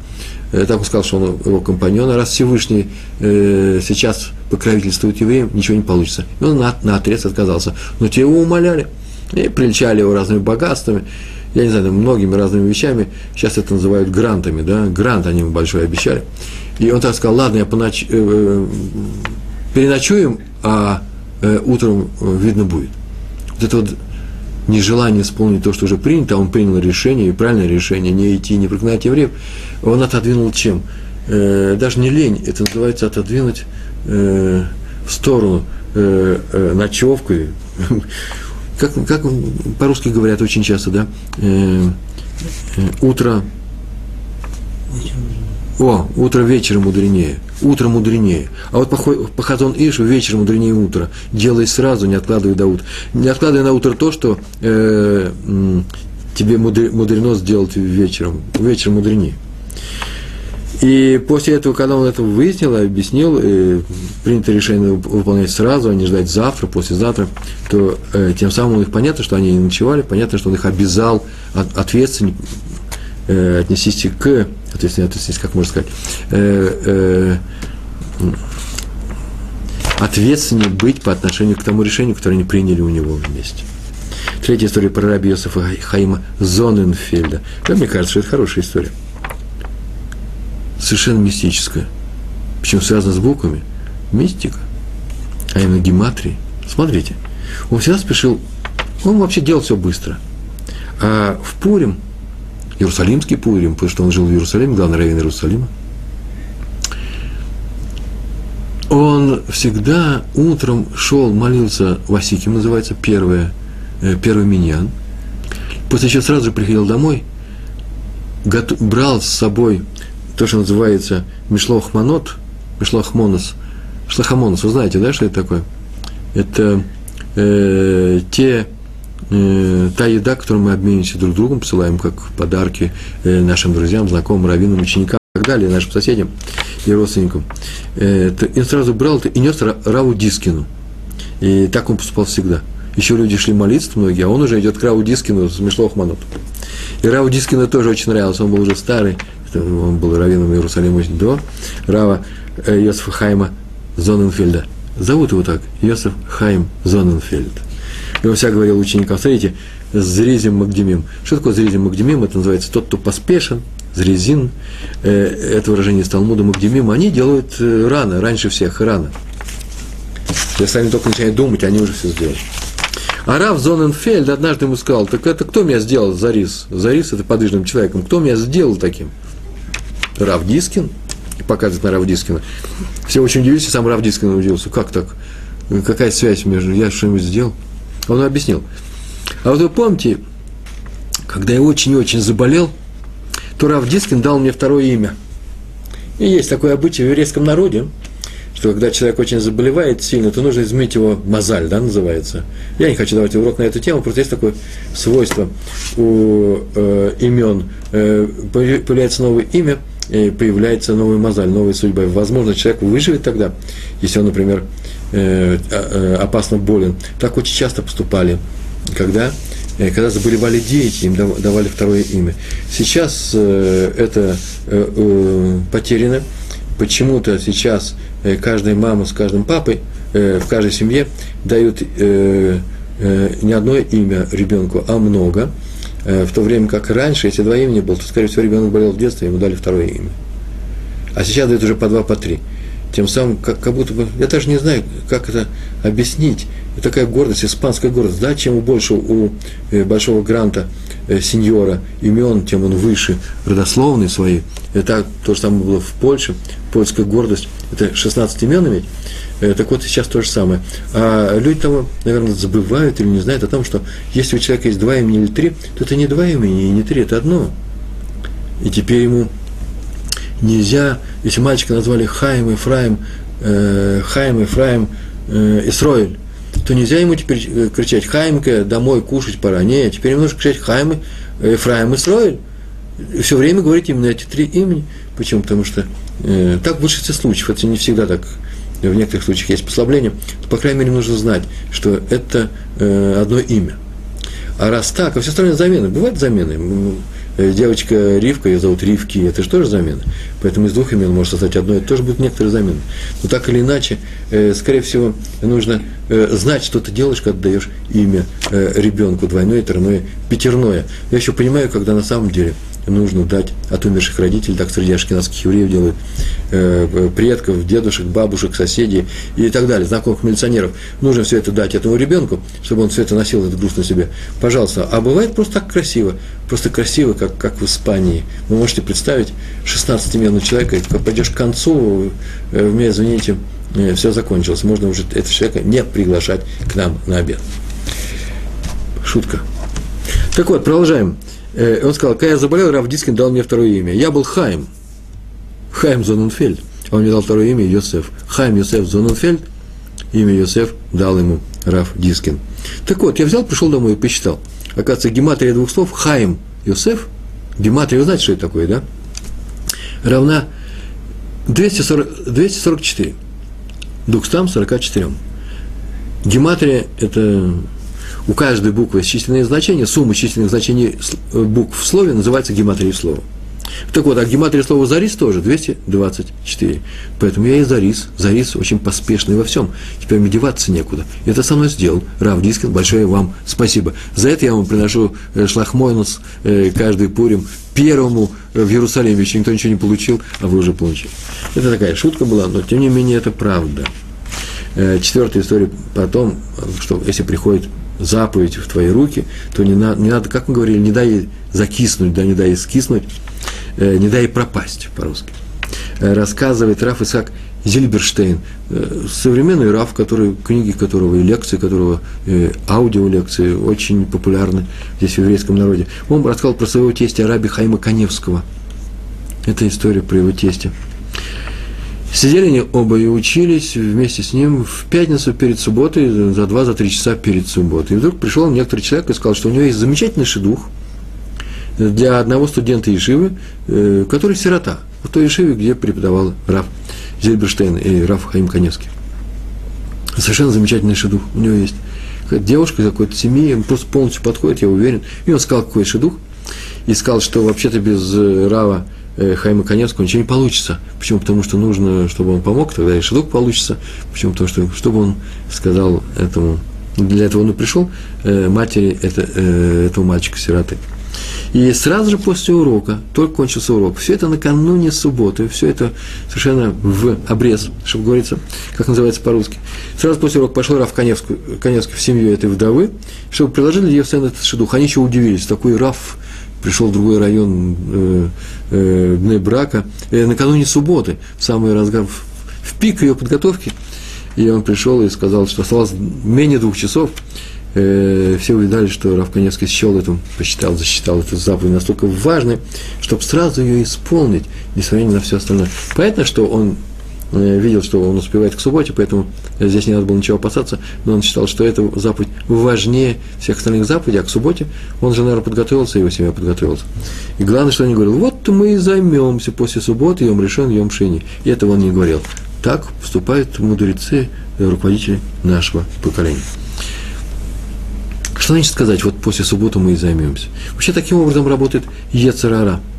э, так он сказал, что он его компаньон, а раз Всевышний э, сейчас покровительствует евреям, ничего не получится. И он на, на отрез отказался. Но те его умоляли – и прельчали его разными богатствами, я не знаю, многими разными вещами. Сейчас это называют грантами, да, грант они ему большой обещали. И он так сказал, ладно, я поноч... э, э переночуем, а э, утром э, видно будет. Вот это вот нежелание исполнить то, что уже принято, а он принял решение, и правильное решение, не идти, не прогнать евреев, он отодвинул чем? Э, даже не лень, это называется отодвинуть э, в сторону э, э, ночевку, как, как по-русски говорят очень часто, да, э, э, утро, о, утро вечером мудренее, утро мудренее. А вот по, по Хазон Ишу вечером мудренее утро. Делай сразу, не откладывай до утра. Не откладывай на утро то, что э, тебе мудрено сделать вечером. Вечером мудренее. И после этого, когда он это выяснил, объяснил, и принято решение выполнять сразу, а не ждать завтра, послезавтра, то э, тем самым у них понятно, что они не ночевали, понятно, что он их обязал от, ответственно э, отнестись к, ответственно отнестись, как можно сказать, э, э, ответственнее быть по отношению к тому решению, которое они приняли у него вместе. Третья история про раби Йосифа Хаима Зоненфельда. Да, мне кажется, что это хорошая история совершенно мистическое. Причем связано с буквами. Мистика. А именно гематрии. Смотрите. Он всегда спешил. Он вообще делал все быстро. А в Пурим Иерусалимский Пурим, потому что он жил в Иерусалиме, главный раввин Иерусалима. Он всегда утром шел, молился, Васиким называется, первое, э, первый миньян. После чего сразу же приходил домой, брал с собой то, что называется Мишлохманот, Мишлохмонос, Шлахамонос, вы знаете, да, что это такое? Это э, те, э, та еда, которую мы обмениваемся друг другом, посылаем как подарки э, нашим друзьям, знакомым, раввинам, ученикам и так далее, нашим соседям и родственникам. Э, и он сразу брал это и нес Раву Дискину. И так он поступал всегда. Еще люди шли молиться многие, а он уже идет к Раву Дискину с Мишлохманот. И Раву Дискину тоже очень нравился, он был уже старый, он был раввином Иерусалима до Рава э, Йосифа Хайма Зоненфельда. Зовут его так, Йосиф Хайм Зоненфельд. И он всегда говорил ученикам, смотрите, Зризим Магдемим. Что такое Зризим Магдемим? Это называется тот, кто поспешен, Зрезин, э, это выражение из Талмуда Магдемим, они делают э, рано, раньше всех, рано. Если они только начинают думать, они уже все сделали. А Рав Зоненфельд однажды ему сказал, так это кто меня сделал זריז? זריז – это подвижным человеком. Кто меня сделал таким? Рав Дискин? Показывает на Рав Дискина. Все очень удивились, и сам Рав Дискин удивился. Как так? Какая связь между... Я что-нибудь сделал? Он объяснил. А вот вы помните, когда я очень-очень заболел, то Рав Дискин дал мне второе имя. И есть такое обычай в еврейском народе – что когда человек очень заболевает сильно, то нужно изменить его мозаль, да, называется. Я не хочу давать урок на эту тему, просто есть такое свойство у э, имен. Э, появляется новое имя, и появляется новый мозаль, новая судьба. Возможно, человек выживет тогда, если он, например, э, э, опасно болен. Так очень часто поступали, когда э, когда заболевали дети, им давали второе имя. Сейчас э, это э, э, потеряно. Почему-то сейчас Э, каждая мама с каждым папой, э, в каждой семье дают э, не одно имя ребенку, а много. В то время как раньше, если два имени было, то, скорее всего, ребенок болел в детстве, ему дали второе имя. А сейчас дают уже по два, по три. Тем самым, как, как будто бы, я даже не знаю, как это объяснить. Это такая гордость, испанская гордость. Да, чем больше у большого гранта сеньора имен, тем он выше родословные свои. Это то же самое было в Польше, польская гордость это 16 имен иметь. Э, так вот, сейчас то же самое. А люди того, наверное, забывают или не знают о том, что если у человека есть два имени или три, то это не два имени и не три, это одно. И теперь ему нельзя, если мальчика назвали Хаим, Ефраим, э, Хаим, Ефраим, э, Исроиль, то нельзя ему теперь э, кричать Хаимка, домой кушать пора. Нет, теперь ему нужно кричать Хаим, Ефраим, Исроиль. Все время говорить именно эти три имени. Почему? Потому что Э, так в большинстве случаев, это не всегда так, в некоторых случаях есть послабление, то, по крайней мере, нужно знать, что это э, одно имя. А раз так, а все остальные замены, бывают замены. Э, девочка Ривка, ее зовут Ривки, это же тоже замена. Поэтому из двух имен может создать одно, это тоже будут некоторые замены. Но так или иначе, скорее всего, нужно знать, что ты делаешь, когда даешь имя ребенку, двойное, тройное, пятерное. Я еще понимаю, когда на самом деле – нужно дать от умерших родителей, так среди ашкенадских евреев делают, э, предков, дедушек, бабушек, соседей и так далее, знакомых милиционеров. Нужно все это дать этому ребенку, чтобы он все это носил, этот груз на себе. Пожалуйста. А бывает просто так красиво, просто красиво, как, как в Испании. Вы можете представить 16-именного человека, пойдешь к концу, э, мне, извините, э, все закончилось. Можно уже этого человека не приглашать к нам на обед. Шутка. Так вот, продолжаем. Э, он сказал, когда я заболел, Раф Дискин дал мне второе имя. Я был Хаим. Хаим Зоненфельд. Он мне дал второе имя Йосеф. Хаим Йосеф Зоненфельд. Имя Йосеф дал ему Раф Дискин. Так вот, я взял, пришел домой и посчитал. Оказывается, гематрия двух слов Хайм Йосеф. Гематрия, вы знаете, что это такое, да? Равна 240, 244. 244. Гематрия – это у каждой буквы численное значение, сумма численных значений э, букв в слове называется гематрией слова. Так вот, а гематрия слова «зарис» тоже 224. Поэтому я и «зарис». «Зарис» очень поспешный во всем. Теперь мне деваться некуда. Это со мной сделал Рав Дискин. Большое вам спасибо. За это я вам приношу э, шлахмойнус э, каждый пурим первому в Иерусалиме. Еще никто ничего не получил, а вы уже получили. Это такая шутка была, но тем не менее это правда. Четвертая история про то, что если приходит заповедь в твои руки, то не, на, не надо, как мы говорили, не дай закиснуть, да, не дай скиснуть, э, не дай пропасть по-русски. Э, рассказывает Раф Исаак Зильберштейн, э, современный Раф, который, книги которого и лекции которого, э, аудиолекции очень популярны здесь в еврейском народе. Он рассказал про своего тестя Раби Хайма Каневского. Это история про его тестя. Сидели они оба и учились вместе с ним в пятницу перед субботой, за два, за три часа перед субботой. И вдруг пришел некоторый человек и сказал, что у него есть замечательный шедух для одного студента Ешивы, э, который сирота, в той Ешиве, где преподавал Раф Зельберштейн и Раф Хаим Каневский. Совершенно замечательный шедух у него есть. Девушка из какой-то семьи, он просто полностью подходит, я уверен. И он сказал, какой шедух, и сказал, что вообще-то без э, Рава Э, Хайма Коневского ничего не получится. Почему? Потому что нужно, чтобы он помог, тогда и шедук получится. Почему? Потому что, чтобы он сказал этому, для этого он и пришел, матери это, этого мальчика-сироты. И сразу же после урока, только кончился урок, все это накануне субботы, все это совершенно в обрез, чтобы говорится, как называется по-русски. Сразу после урока пошел Раф Коневский, Коневский в семью этой вдовы, чтобы предложили ей сцену этот шедух. Они еще удивились, такой Раф пришел в другой район э, э, брака, э, накануне субботы, в самый разгар, в, в пик ее подготовки, и он пришел и сказал, что осталось менее двух часов, э, все увидали, что Рав Коневский счел эту, посчитал, засчитал эту заповедь настолько важной, чтобы сразу ее исполнить, несмотря на все остальное. Понятно, что он Э, видел, что он успевает к субботе, поэтому здесь не надо было ничего опасаться, но он считал, что эта заповедь важнее всех остальных заповедей, а к субботе он же, наверное, подготовился, его семья подготовилась. И главное, что он не говорил, вот мы и займемся после субботы, Йом решен, Йом шини. И этого он не говорил. Так поступают мудрецы, руководители нашего поколения. Что значит сказать, вот после субботы мы и займемся? Вообще таким образом работает Ецерара –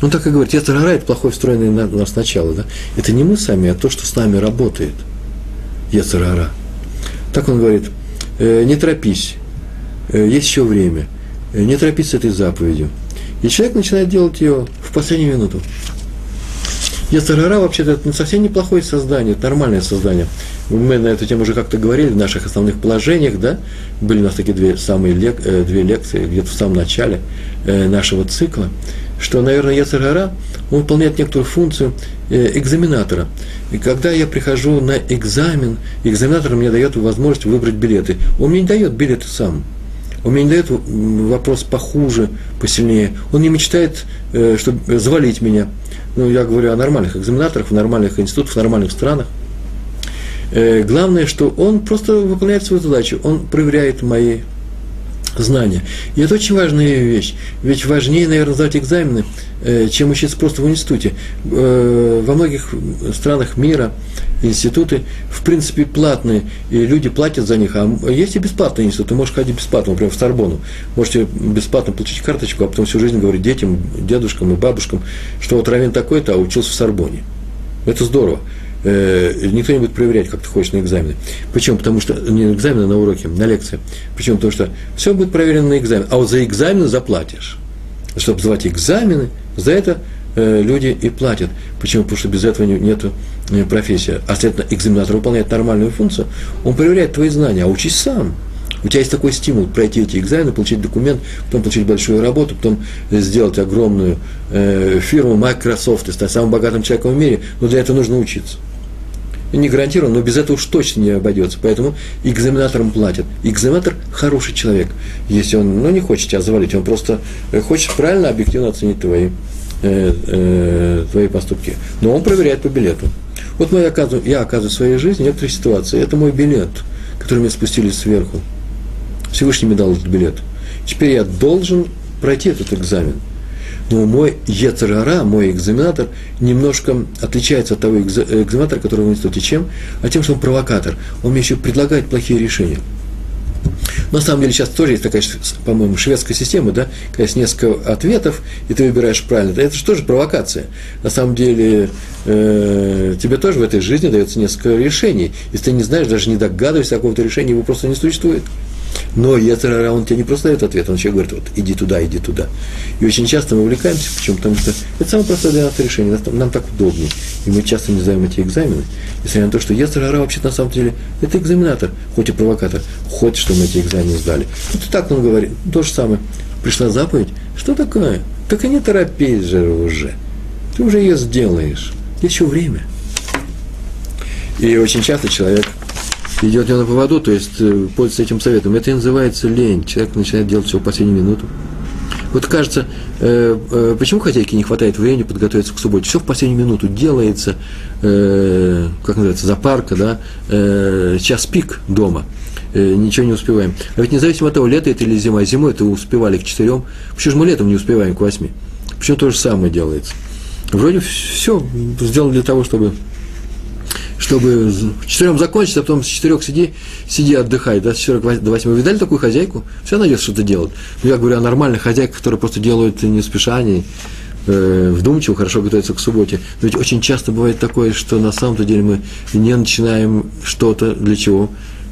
он так и говорит, Ецарара – это плохой встроенный на нас начало. Да? Это не мы сами, а то, что с нами работает. Ецарара. Так он говорит, э, не торопись, э, есть еще время, э, не торопись с этой заповедью. И человек начинает делать ее в последнюю минуту. Ецарара вообще-то это совсем неплохое создание, это нормальное создание. Мы на эту тему уже как-то говорили в наших основных положениях, да? Были у нас такие две, самые лек, две лекции где-то в самом начале нашего цикла что, наверное, Яцергара, он выполняет некоторую функцию э, экзаменатора. И когда я прихожу на экзамен, экзаменатор мне дает возможность выбрать билеты. Он мне не дает билеты сам. Он мне не дает вопрос похуже, посильнее. Он не мечтает, э, чтобы завалить меня. Ну, я говорю о нормальных экзаменаторах, в нормальных институтах, в нормальных странах. Э, главное, что он просто выполняет свою задачу. Он проверяет мои знания. И это очень важная вещь. Ведь важнее, наверное, сдавать экзамены, э, чем учиться просто в институте. Э, во многих странах мира институты, в принципе, платные, и люди платят за них. А есть и бесплатные институты, можешь ходить бесплатно, например, в Сорбону. Можете бесплатно получить карточку, а потом всю жизнь говорить детям, дедушкам и бабушкам, что вот Равен такой-то, а учился в Сорбоне. Это здорово э, никто не будет проверять, как ты ходишь на экзамены. Почему? Потому что не на экзамены, а на уроке, на лекции. Почему? Потому что все будет проверено на экзамен. А вот за экзамен заплатишь. Чтобы сдавать экзамены, за это э, люди и платят. Почему? Потому что без этого нет э, профессии. А, следовательно, экзаменатор выполняет нормальную функцию, он проверяет твои знания, а учись сам. У тебя есть такой стимул пройти эти экзамены, получить документ, потом получить большую работу, потом сделать огромную э, фирму Microsoft и стать самым богатым человеком в мире, но для этого нужно учиться не гарантирован, но без этого уж точно не обойдется. Поэтому экзаменаторам платят. Экзаменатор хороший человек. Если он ну, не хочет тебя завалить, он просто э, хочет правильно, объективно оценить твои, э, э, твои поступки. Но он проверяет по билету. Вот мы оказываю, я оказываю в своей жизни некоторые ситуации. Это мой билет, который мне спустили сверху. Всевышний мне дал этот билет. Теперь я должен пройти этот экзамен – но мой Ецерара, мой экзаменатор, немножко отличается от того экзаменатора, который в институте. Чем? А тем, что он провокатор. Он мне еще предлагает плохие решения. на самом деле сейчас тоже есть такая, по-моему, шведская система, да, когда есть несколько ответов, и ты выбираешь правильно. Это же тоже провокация. На самом деле э, тебе тоже в этой жизни дается несколько решений. Если ты не знаешь, даже не догадываешься какого-то решения, его просто не существует. Но Ецерара, он тебе не просто дает ответ, он еще говорит, вот, иди туда, иди туда. И очень часто мы увлекаемся, почему? Потому что это самое простое для нас решение, нам, так удобнее. И мы часто не сдаем эти экзамены, несмотря на то, что Ецерара вообще на самом деле это экзаменатор, хоть и провокатор, хочет, чтобы мы эти экзамены сдали. И так он говорит, то же самое. Пришла заповедь, что такое? Так и не торопись же уже. Ты уже ее сделаешь. Еще время. И очень часто человек идет не на поводу, то есть э, пользуется этим советом. Это и называется лень. Человек начинает делать все в последнюю минуту. Вот кажется, э, э, почему хозяйке не хватает времени подготовиться к субботе? Все в последнюю минуту делается, э, как называется, запарка, да, э, час пик дома. Э, ничего не успеваем. А ведь независимо от того, лето это или зима, зимой это успевали к четырем. Почему же мы летом не успеваем к восьми? Почему то же самое делается? Вроде все сделано для того, чтобы чтобы четырем закончить, а потом с четырех сиди, сиди отдыхай, да, с четырех до восьми. Вы видали такую хозяйку? Все найдет что-то делать. Но я говорю о нормальных хозяйках, которые просто делают не спеша, не э, вдумчиво, хорошо готовятся к субботе. Но ведь очень часто бывает такое, что на самом-то деле мы не начинаем что-то для чего.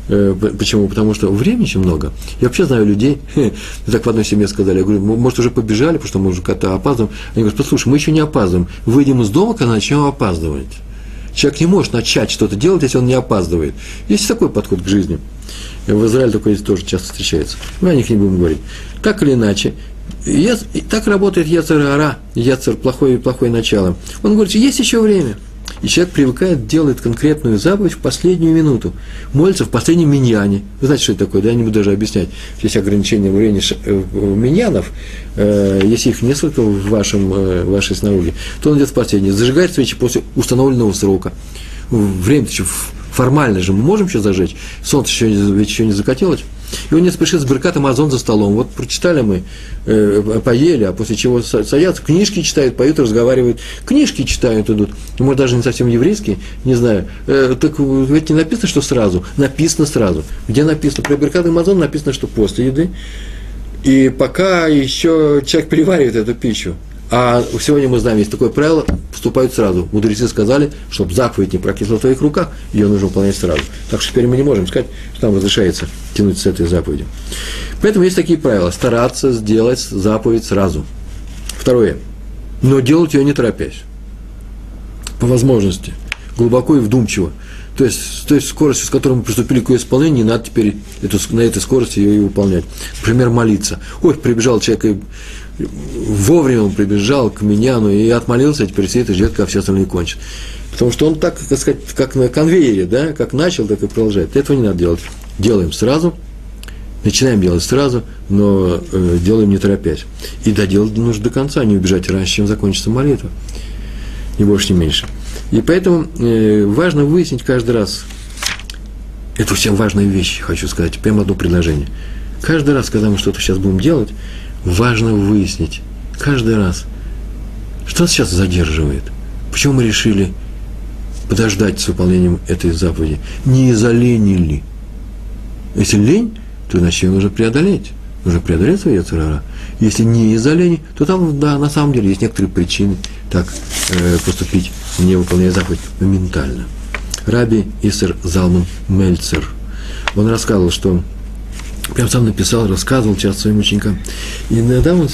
Э, почему? Потому что времени очень много. Я вообще знаю людей, так в одной семье сказали, я говорю, может, уже побежали, потому что мы уже как-то опаздываем. Они говорят, послушай, мы еще не опаздываем. Выйдем из дома, когда начнем опаздывать. Человек не может начать что-то делать, если он не опаздывает. Есть такой подход к жизни. В Израиле такое тоже часто встречается. Мы о них не будем говорить. Так или иначе, и так работает Яцер Ара, Яцер плохое, плохое начало. Он говорит, есть еще время – и человек привыкает делать конкретную заповедь в последнюю минуту. Молится в последнем миньяне. Вы знаете, что это такое? Да, я не буду даже объяснять. Есть ограничения времени э, миньянов, э, если их несколько в, вашем, э, вашей синагоге, то он идет в последний. Зажигает свечи после установленного срока. Время еще формально же мы можем еще зажечь. Солнце еще, ведь еще не закатилось. И он не спешит с Беркатом Азон за столом. Вот прочитали мы, э, поели, а после чего садятся, книжки читают, поют, разговаривают. Книжки читают, идут. Может, даже не совсем еврейские, не знаю. Э, так ведь не написано, что сразу. Написано сразу. Где написано? Про Беркат Амазон написано, что после еды. И пока еще человек переваривает эту пищу, а сегодня мы знаем, есть такое правило, вступают сразу. Мудрецы сказали, чтобы заповедь не прокисла в твоих руках, ее нужно выполнять сразу. Так что теперь мы не можем сказать, что нам разрешается тянуть с этой заповедью. Поэтому есть такие правила. Стараться сделать заповедь сразу. Второе. Но делать ее не торопясь. По возможности. Глубоко и вдумчиво. То есть, с той скоростью, с которой мы приступили к ее исполнению, не надо теперь эту, на этой скорости ее и выполнять. Например, молиться. Ой, прибежал человек и вовремя он прибежал к Миньяну и отмолился, а теперь сидит и ждет, как все остальные кончат. Потому что он так, так сказать, как на конвейере, да, как начал, так и продолжает. Этого не надо делать. Делаем сразу, начинаем делать сразу, но э, делаем не торопясь. И доделать нужно до конца, не убежать раньше, чем закончится молитва. Ни больше, ни меньше. И поэтому э, важно выяснить каждый раз, это всем важная вещь, хочу сказать, прямо одно предложение. Каждый раз, когда мы что-то сейчас будем делать, важно выяснить каждый раз, что сейчас задерживает, почему мы решили подождать с выполнением этой заповеди, не из-за лени ли. Если лень, то значит ее нужно преодолеть. Нужно преодолеть свою церара. Если не из-за лени, то там, да, на самом деле есть некоторые причины так э, поступить, не выполняя заповедь моментально. Раби Исер Залман Мельцер, он рассказывал, что прям сам написал, рассказывал часто своим ученикам. И иногда он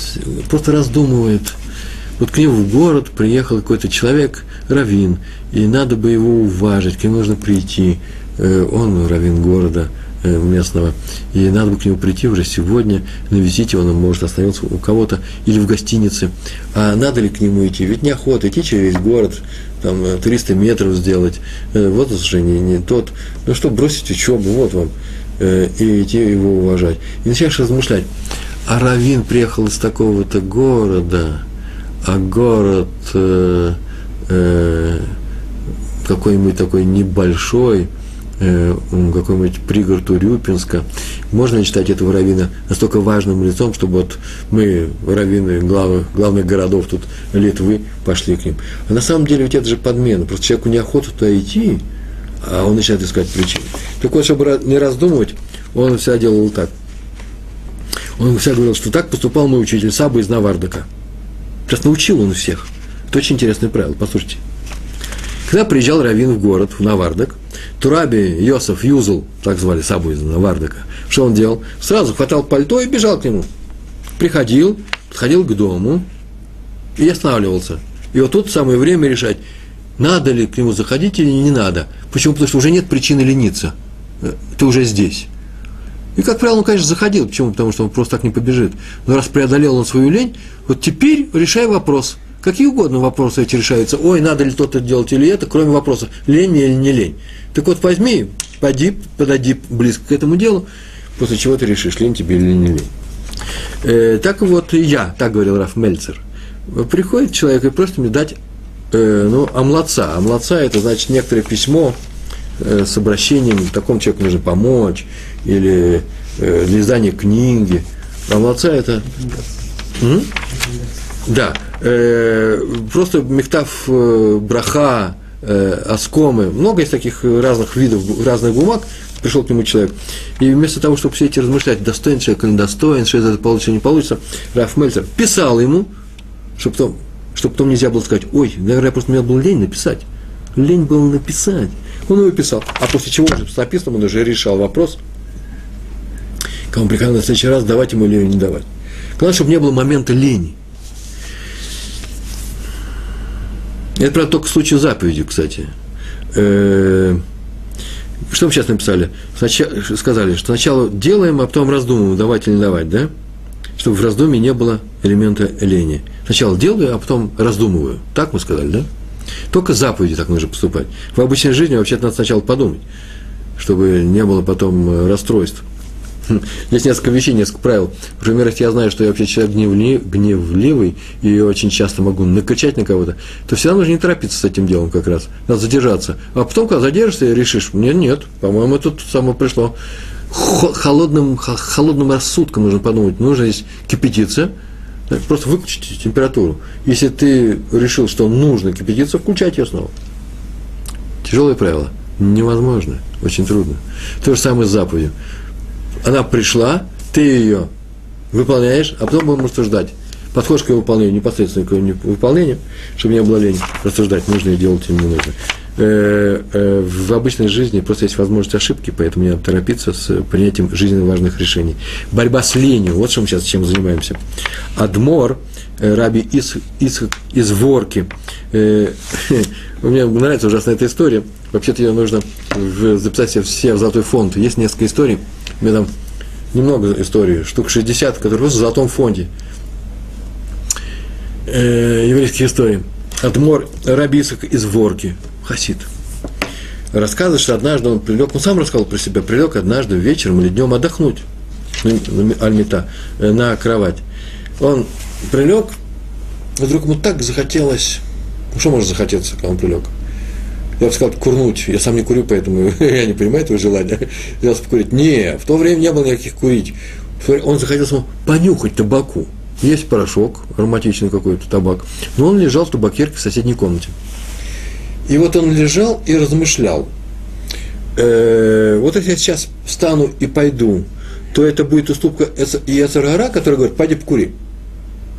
просто раздумывает. Вот к нему в город приехал какой-то человек, раввин, и надо бы его уважить, к нему нужно прийти. Э, он раввин города э, местного, и надо бы к нему прийти уже сегодня, навестить его, он может остановиться у кого-то или в гостинице. А надо ли к нему идти? Ведь неохота идти через город, там 300 метров сделать. Э, вот уже не, не тот. Ну что, бросить учебу, вот вам Э, и идти его уважать. И начинаешь размышлять, а Равин приехал из такого-то города, а город э, э, какой-нибудь такой небольшой, э, какой-нибудь пригород Урюпинска, можно считать этого равина настолько важным лицом, чтобы вот мы, раввины главных, главных городов тут Литвы, пошли к ним. А на самом деле ведь это же подмена, просто человеку неохота туда идти, а он начинает искать причины. Так вот, чтобы не раздумывать, он всегда делал так. Он всегда говорил, что так поступал мой учитель Саба из Навардака. Сейчас научил он всех. Это очень интересное правило, послушайте. Когда приезжал Равин в город, в Навардак, то Раби Йосиф Юзл, так звали Сабу из Навардака, Что он делал? Сразу хватал пальто и бежал к нему. Приходил, подходил к дому и останавливался. И вот тут самое время решать, надо ли к нему заходить или не надо. Почему? Потому что уже нет причины лениться. Э, ты уже здесь. И, как правило, он, конечно, заходил. Почему? Потому что он просто так не побежит. Но раз преодолел он свою лень, вот теперь решай вопрос. Какие угодно вопросы эти решаются. Ой, надо ли то-то делать или это, кроме вопроса, лень или не лень. Так вот, возьми, поди, подойди близко к этому делу, после чего ты решишь, лень тебе или не лень. Э, так вот, я, так говорил Раф Мельцер. Приходит человек и просит мне дать э, ну, омладца. Омладца – это, значит, некоторое письмо э, с обращением, такому человеку нужно помочь, или э, для издания книги. Омладца – это… М? Да, э, просто мехтав э, браха, э, оскомы, много есть таких разных видов, разных бумаг, пришел к нему человек. И вместо того, чтобы все эти размышлять, достоин человек недостоин, что это получится, не получится, Раф Мельцер писал ему, чтобы потом, чтобы потом нельзя было сказать, ой, наверное, просто у меня был лень написать. Лень было написать. Он его писал. А после чего уже с написанным он уже решал вопрос, кому приходил на следующий раз, давать ему или не давать. Главное, чтобы не было момента лени. Это, правда, только в случае заповеди, кстати. Э, что мы сейчас написали? Сначала, сказали, что сначала делаем, а потом раздумываем, давать или не давать, да? Чтобы в раздумье не было элемента лени. Сначала делаю, а потом раздумываю. Так мы сказали, да? Только заповеди так нужно поступать. В обычной жизни вообще-то надо сначала подумать, чтобы не было потом э, расстройств. Есть несколько вещей, несколько правил. Например, если я знаю, что я вообще человек гневли, гневливый и очень часто могу накричать на кого-то, то всегда нужно не торопиться с этим делом как раз. Надо задержаться. А потом, когда задержишься решишь, нет, нет, по-моему, тут само пришло. Холодным, холодным рассудком нужно подумать, нужно здесь кипятиться, просто выключить температуру. Если ты решил, что нужно кипятиться, включать ее снова. Тяжелое правило. Невозможно. Очень трудно. То же самое с заповедью она пришла, ты ее выполняешь, а потом будем рассуждать. Подходишь к ее выполнению, непосредственно к ее выполнению, чтобы не было лень рассуждать, нужно ее делать или не нужно. Э, э, в обычной жизни просто есть возможность ошибки, поэтому не надо торопиться с принятием жизненно важных решений. Борьба с ленью, вот что мы сейчас чем занимаемся. Адмор, э, раби из, из, из Ворки, мне нравится ужасно эта история, вообще-то ее нужно записать все в золотой фонд. Есть несколько историй, у меня там немного историй, штук 60, которые в золотом фонде. Еврейские истории. Адмор Рабисок из Ворки, Хасид. Рассказывает, что однажды он прилег, он сам рассказал про себя, прилег однажды вечером или днем отдохнуть, Альмита, э, на кровать. Он прилег, вдруг ему так захотелось, ну что может захотеться, когда он прилег – я бы сказал, курнуть. Я сам не курю, поэтому я не понимаю этого желания. Я покурить. Не, в то время не было никаких курить. Он захотел самому понюхать табаку. Есть порошок, ароматичный какой-то табак. Но он лежал в табакерке в соседней комнате. И вот он лежал и размышлял. Э, вот если я сейчас встану и пойду, то это будет уступка Яцергара, который говорит, пойди покури.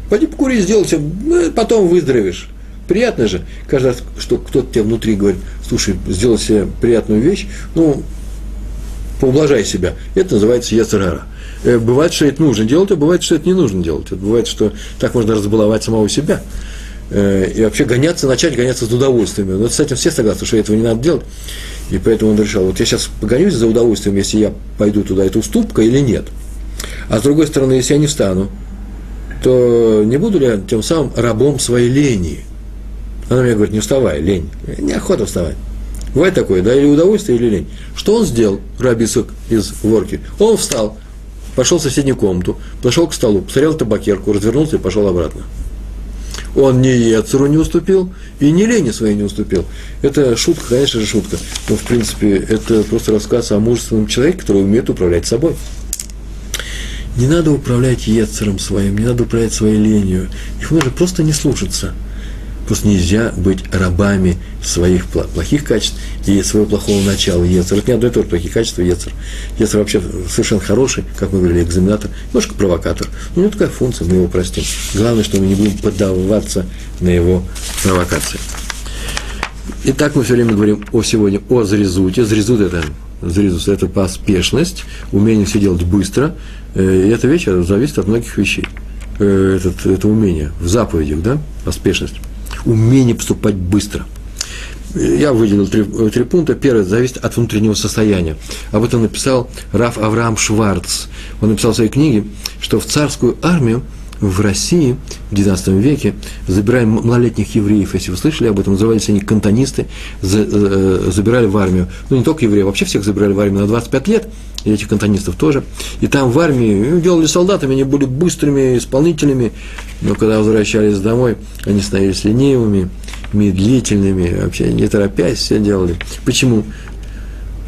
Пойди покури, сделай все, ну, потом выздоровеешь. Приятно же, каждый раз, что кто-то тебе внутри говорит, слушай, сделай себе приятную вещь, ну, поублажай себя. Это называется яцерара. Э, бывает, что это нужно делать, а бывает, что это не нужно делать. Бывает, что так можно разбаловать самого себя. Э, и вообще гоняться, начать гоняться с удовольствием. Но с этим все согласны, что этого не надо делать. И поэтому он решил, вот я сейчас погонюсь за удовольствием, если я пойду туда, это уступка или нет. А с другой стороны, если я не встану, то не буду ли я тем самым рабом своей лени? Она мне говорит, не вставай, лень. Неохота вставать. Бывает такое, да, или удовольствие, или лень. Что он сделал, Рабисок из Ворки? Он встал, пошел в соседнюю комнату, пошел к столу, посмотрел табакерку, развернулся и пошел обратно. Он ни Ецеру не уступил, и ни лени своей не уступил. Это шутка, конечно же, шутка. Но, в принципе, это просто рассказ о мужественном человеке, который умеет управлять собой. Не надо управлять Ецером своим, не надо управлять своей ленью. Их нужно просто не слушаться – Просто нельзя быть рабами своих плохих качеств и своего плохого начала. Ецер. Это не одно и то же плохие качества Ецер. Ецер вообще совершенно хороший, как мы говорили, экзаменатор, немножко провокатор. Но у него такая функция, мы его простим. Главное, что мы не будем поддаваться на его провокации. Итак, мы все время говорим о сегодня о зрезуте. Зрезут – это зризус – это поспешность, умение все делать быстро. Э, и эта вещь зависит от многих вещей. Э, этот, это умение в заповедях, да, поспешность. Умение поступать быстро. Я выделил три, три пункта. Первый зависит от внутреннего состояния. Об этом написал Раф Авраам Шварц. Он написал в своей книге, что в царскую армию в России в XIX веке забирали малолетних евреев, если вы слышали об этом, назывались они кантонисты, э, забирали в армию, ну не только евреев, вообще всех забирали в армию на 25 лет, и этих кантонистов тоже, и там в армии ну, делали солдатами, они были быстрыми исполнителями, но когда возвращались домой, они становились ленивыми, медлительными, вообще не торопясь все делали. Почему?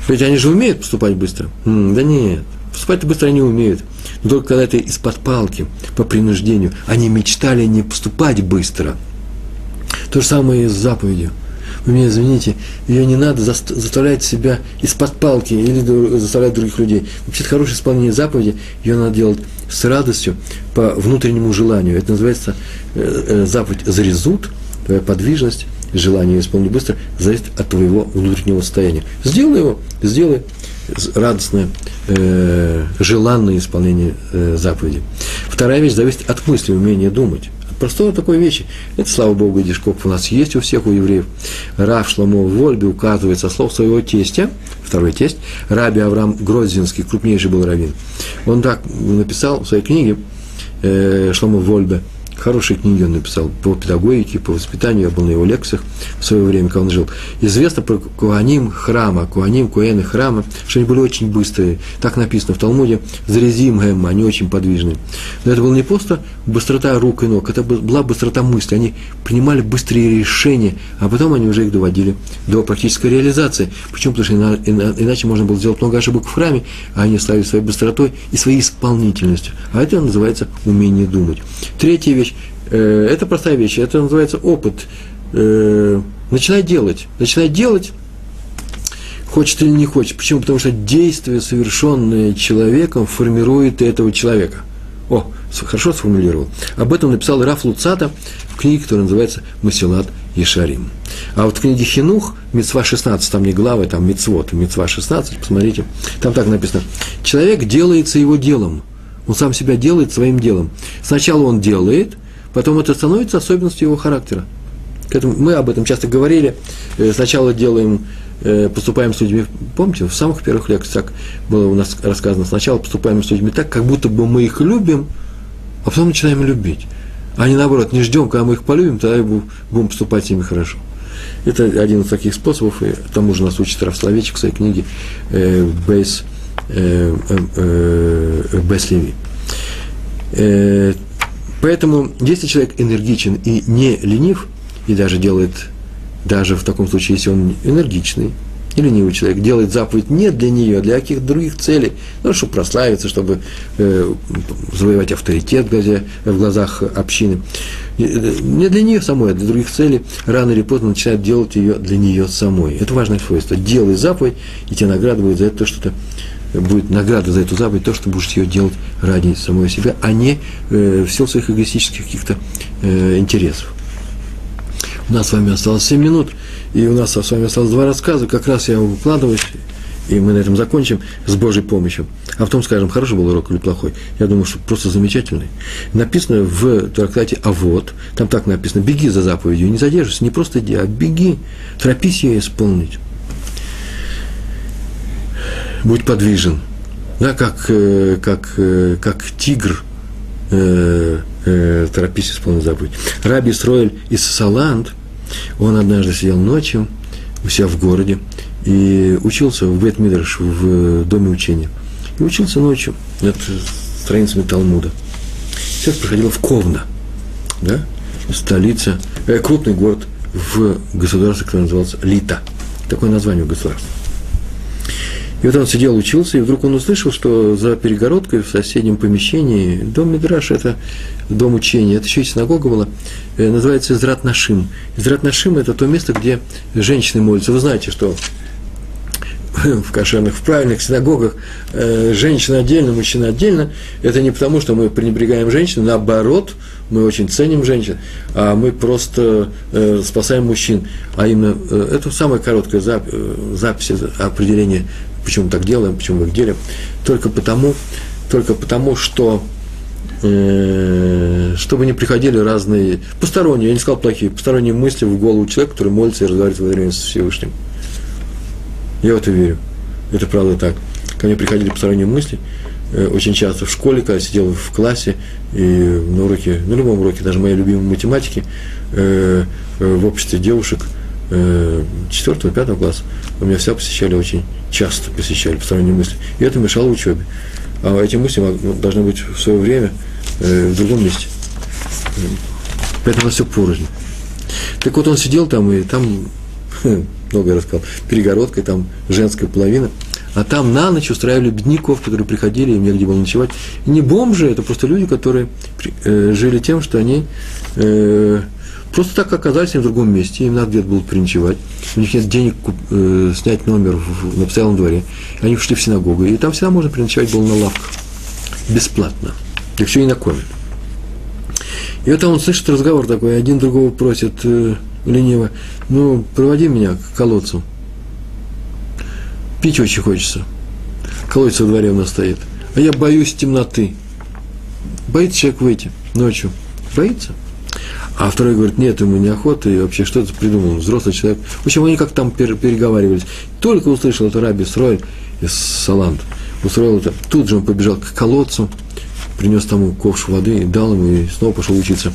Ведь они же умеют поступать быстро. М, да нет, поступать быстро они умеют – но только когда это из-под палки, по принуждению, они мечтали не поступать быстро. То же самое и с заповедью. Вы меня извините, ее не надо заставлять себя из-под палки или заставлять других людей. Вообще, хорошее исполнение заповеди, ее надо делать с радостью, по внутреннему желанию. Это называется э, э, заповедь «зарезут», твоя подвижность, желание исполнить быстро, зависит от твоего внутреннего состояния. Сделай его, сделай радостное, э, желанное исполнение заповеди. Вторая вещь зависит от мысли, умения думать. Простой такой вещи. Это, слава Богу, сколько у нас есть у всех, у евреев. Рав Шломо Вольби указывает со слов своего тестя, второй тесть, Раби Авраам Грозинский, крупнейший был раввин. Он так написал в своей книге э, Шломо Вольбе – Хорошие книги он написал по педагогике, по воспитанию. Я был на его лекциях в свое время, когда он жил. Известно про Куаним храма, Куаним, Куэны храма, что они были очень быстрые. Так написано в Талмуде. Зарезим гэм, они очень подвижные. Но это было не просто быстрота рук и ног, это была быстрота мысли. Они принимали быстрые решения, а потом они уже их доводили до практической реализации. Почему? Потому что иначе можно было сделать много ошибок в храме, а они ставили своей быстротой и своей исполнительностью. А это называется умение думать. Третья вещь это простая вещь, это называется опыт. Э, начинай делать, начинай делать, хочет или не хочет. Почему? Потому что действие, совершенное человеком, формирует этого человека. О, хорошо сформулировал. Об этом написал Раф Луцата в книге, которая называется «Масилат Ешарим». А вот в книге Хинух, Мецва 16, там не главы, там Мецвод, Мецва 16, посмотрите, там так написано. Человек делается его делом. Он сам себя делает своим делом. Сначала он делает, потом это становится особенностью его характера. Мы об этом часто говорили. Э, сначала делаем, э, поступаем с людьми, помните, в самых первых лекциях было у нас рассказано, сначала поступаем с людьми так, как будто бы мы их любим, а потом начинаем любить. А не наоборот, не ждем, когда мы их полюбим, тогда будем поступать с ними хорошо. Это один из таких способов, и тому же нас учит Равсловечек в своей книге э, Бейс, э, Леви. Поэтому, если человек энергичен и не ленив, и даже делает, даже в таком случае, если он энергичный, и ленивый человек делает заповедь не для нее, а для каких-то других целей, ну, чтобы прославиться, чтобы э, завоевать авторитет в, глазах общины. Э, не для нее самой, а для других целей, рано или поздно начинает делать ее для нее самой. Это важное свойство. Делай заповедь, и тебе награда будет за это что-то будет награда за эту заповедь, то, что будешь ее делать ради самой себя, а не э, в силу своих эгоистических каких-то э, интересов. У нас с вами осталось 7 минут, и у нас с вами осталось два рассказа, как раз я выкладываюсь, и мы на этом закончим с Божьей помощью. А потом скажем, хороший был урок или плохой. Я думаю, что просто замечательный. Написано в трактате «А вот», там так написано, беги за заповедью, не задерживайся, не просто иди, а беги, торопись ее исполнить будь подвижен. Да, как, э, как, э, как тигр, э, э, торопись исполнить заповедь. Раби Строиль из Саланд, он однажды сидел ночью у себя в городе и учился в Бет-Мидраш, в доме учения. И учился ночью над страницами Талмуда. Сейчас проходила в Ковна, да, столица, э, крупный город в государстве, которое назывался Лита. Такое название у государства. И вот он сидел, учился, и вдруг он услышал, что за перегородкой в соседнем помещении, дом Мидраш – это дом учения, это еще и синагога была, э, называется Израт Нашим. Израт Нашим – это то место, где женщины молятся. Вы знаете, что в кошерных, в правильных синагогах э, женщина отдельно, мужчина отдельно. Это не потому, что мы пренебрегаем женщин, наоборот, мы очень ценим женщин, а мы просто э, спасаем мужчин. А именно, это самая короткая запись, определение почему мы так делаем, почему мы их делаем, только потому, только потому, что э, чтобы не приходили разные посторонние, я не сказал плохие, посторонние мысли в голову человека, который молится и разговаривает во время с Всевышним. Я в это верю. Это правда так. Ко мне приходили посторонние мысли, э, очень часто в школе, когда сидел в классе и на уроке, на любом уроке, даже моей любимой математики, э, э, в обществе девушек четвертого, пятого класса, у меня все посещали очень часто, посещали посторонние мысли. И это мешало учебе. А эти мысли должны быть в свое время в другом месте. Поэтому у нас все порознь. Так вот он сидел там, и там, много я рассказал, перегородкой, там женская половина – а там на ночь устраивали бедняков, которые приходили, им негде было ночевать. И не бомжи, это просто люди, которые э, жили тем, что они э, просто так оказались в другом месте, им надо где-то было переночевать. У них нет денег э, снять номер в, на постоялом дворе. Они шли в синагогу, и там всегда можно переночевать было на лавках. Бесплатно. И все и накормят. И вот он слышит разговор такой, один другого просит э, лениво, ну, проводи меня к колодцу. Пить очень хочется. Колодец во дворе у нас стоит. А я боюсь темноты. Боится человек выйти ночью. Боится. А второй говорит, нет, ему неохота, и вообще что-то придумал, взрослый человек. В общем, они как там переговаривались. Только услышал это Раби Срой из Саланд. Устроил это. Тут же он побежал к колодцу, принес тому ковш воды и дал ему, и снова пошел учиться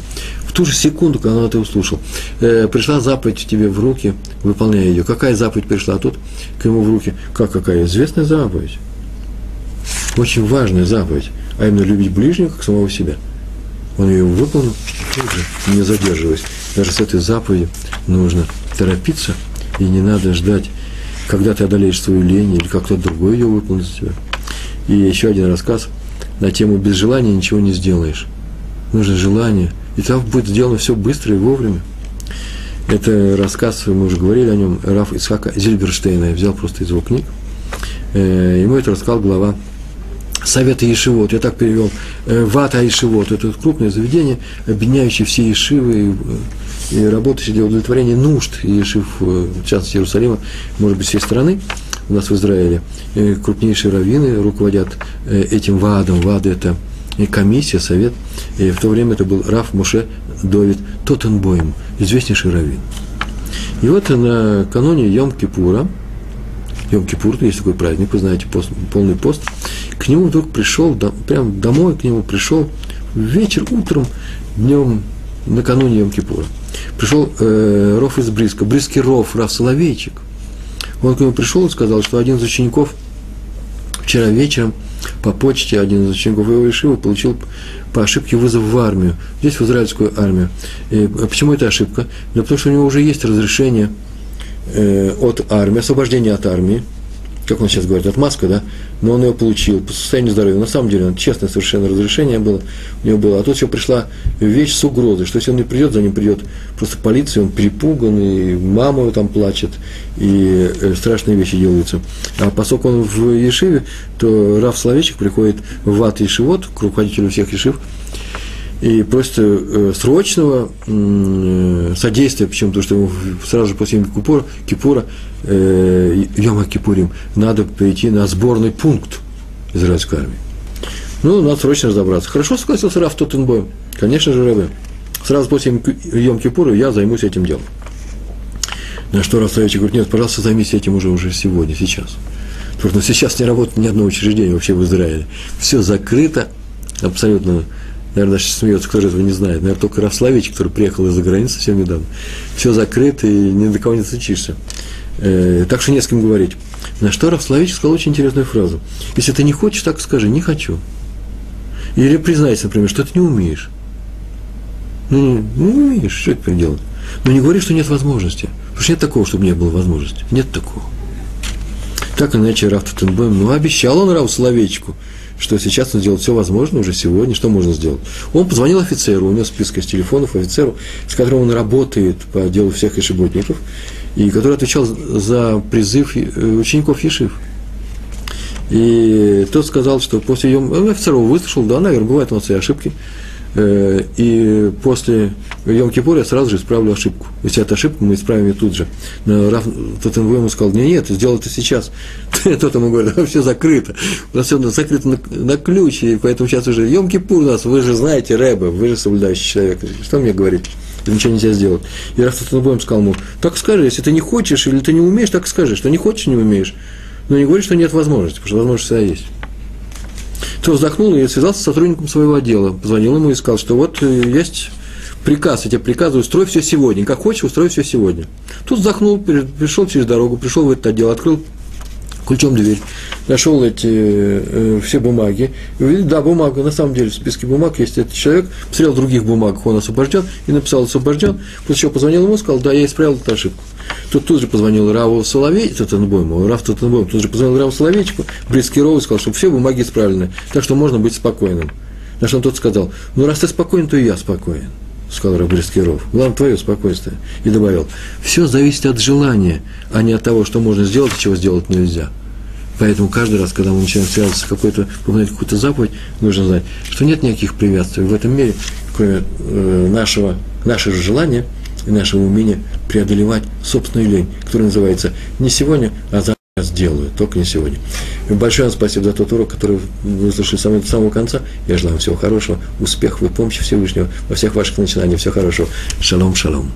в ту же секунду, когда он это услышал, э, пришла заповедь тебе в руки, выполняя ее. Какая заповедь пришла а тут к ему в руки? Как какая? Известная заповедь. Очень важная заповедь, а именно любить ближнего, как самого себя. Он ее выполнил, тут же, не задерживаясь. Даже с этой заповедью нужно торопиться, и не надо ждать, когда ты одолеешь свою лень, или как кто-то другой ее выполнит за тебя. И еще один рассказ на тему «Без желания ничего не сделаешь». Нужно желание – и там будет сделано все быстро и вовремя. Это рассказ, мы уже говорили о нем, Раф Исхака Зильберштейна, я взял просто из его книг. Э, ему это рассказал глава Совета Ешивот, я так перевел, э, Вата Ешивот, это крупное заведение, объединяющее все Ешивы и, и работающее для удовлетворения нужд Ешив, э, в частности Иерусалима, может быть, всей страны, у нас в Израиле. Крупнейшие раввины руководят этим ВАДом. ВАД – это и комиссия, совет. И в то время это был Раф Муше Довид Тоттенбойм, известнейший раввин. И вот накануне Йом-Кипура, Йом-Кипур, есть такой праздник, вы знаете, пост, полный пост, к нему вдруг пришел, прям домой к нему пришел вечер, утром, днем, накануне Йом-Кипура. Пришел э, Ров из Бриска, Бриский Ров, Раф Соловейчик. Он к нему пришел и сказал, что один из учеников вчера вечером – по почте один из учеников его Ишивы получил по ошибке вызов в армию, здесь в израильскую армию. И почему это ошибка? Да потому что у него уже есть разрешение э, от армии, освобождение от армии, как он сейчас говорит, отмазка, да, но он ее получил по состоянию здоровья. На самом деле, он честное совершенно разрешение было, у него было. А тут еще пришла вещь с угрозой, что если он не придет, за ним придет просто полиция, он перепуган, и мама его там плачет, и э, страшные вещи делаются. А поскольку он в Ешиве, то Раф Словечек приходит в ад Ешивот, к руководителю всех Ешив, и просит э, срочного э, содействия, почему? Потому что ему сразу же после Кипура, Кипура э, Йома Кипурим надо перейти на сборный пункт израильской армии. Ну, надо срочно разобраться. Хорошо согласился Раф Тоттенбойм. Конечно же, Рэбе. Сразу после Йом Кипура я займусь этим делом. На что Раф Савичек говорит, нет, пожалуйста, займись этим уже, уже сегодня, сейчас. Потому что сейчас не работает ни одно учреждение вообще в Израиле. Все закрыто, абсолютно наверное, даже смеется, кто же этого не знает, наверное, только Рафславич, который приехал из-за границы совсем недавно. Все закрыто, и ни до кого не стучишься. Э, так что не с кем говорить. На что Рафславич сказал очень интересную фразу. Если ты не хочешь, так скажи, не хочу. Или признайся, например, что ты не умеешь. Ну, не умеешь, что это делать? Но не говори, что нет возможности. Потому что нет такого, чтобы не было возможности. Нет такого. Так иначе Раф Тутенбойм, ну, обещал он Рафу Соловейчику, что сейчас он сделает все возможное уже сегодня, что можно сделать. Он позвонил офицеру, у него список из телефонов офицеру, с которым он работает по делу всех ешеботников, и который отвечал за призыв э, учеников Ешив. И тот сказал, что после ее... Офицер его выслушал, да, наверное, бывают у нас и ошибки. Э, и после йом я сразу же исправлю ошибку. Если это ошибка, мы исправим ее тут же. Но Раф Тоттенбойм сказал, нет, нет, сделай это сейчас. Тот ему говорит, все закрыто. У нас все закрыто на, на ключ, и поэтому сейчас уже йом у нас, вы же знаете, Рэбе, вы же соблюдающий человек. Что мне говорить? Ничего нельзя сделать. И Раф Тоттенбойм сказал ему, так скажи, если ты не хочешь или ты не умеешь, так скажи, что не хочешь, не умеешь. Но не говори, что нет возможности, потому что возможность всегда есть то вздохнул и связался с сотрудником своего отдела. Позвонил ему и сказал, что вот э, есть приказ, я тебе приказываю, устрой все сегодня. Как хочешь, устрой все сегодня. Тут вздохнул, пришел через дорогу, пришел в этот отдел, открыл ключом дверь, нашел эти э, все бумаги. Да, бумага, на самом деле в списке бумаг есть этот человек, посмотрел других бумаг, он освобожден, и написал освобожден, после чего позвонил ему, сказал, да, я исправил эту ошибку. Тут тут же позвонил Раву Соловей, Татенбойму, Рав Татенбойм, тут же позвонил Раву Соловейчику, Брискирову и сказал, что все бумаги исправлены, так что можно быть спокойным. На что он тот сказал, ну раз ты спокоен, то и я спокоен сказал Рабрискиров. Главное, твое спокойствие. И добавил, все зависит от желания, а не от того, что можно сделать и чего сделать нельзя. Поэтому каждый раз, когда мы начинаем связываться с какой-то, выполнять какую-то заповедь, нужно знать, что нет никаких препятствий в этом мире, кроме э, нашего, нашего желания и нашего умения преодолевать собственную лень, которая называется не сегодня, а завтра сделаю, только не сегодня. Большое вам спасибо за тот урок, который вы услышали с самого, с самого конца. Я желаю вам всего хорошего, успехов и помощи Всевышнего во всех ваших начинаниях. Всего хорошего. Шалом, шалом.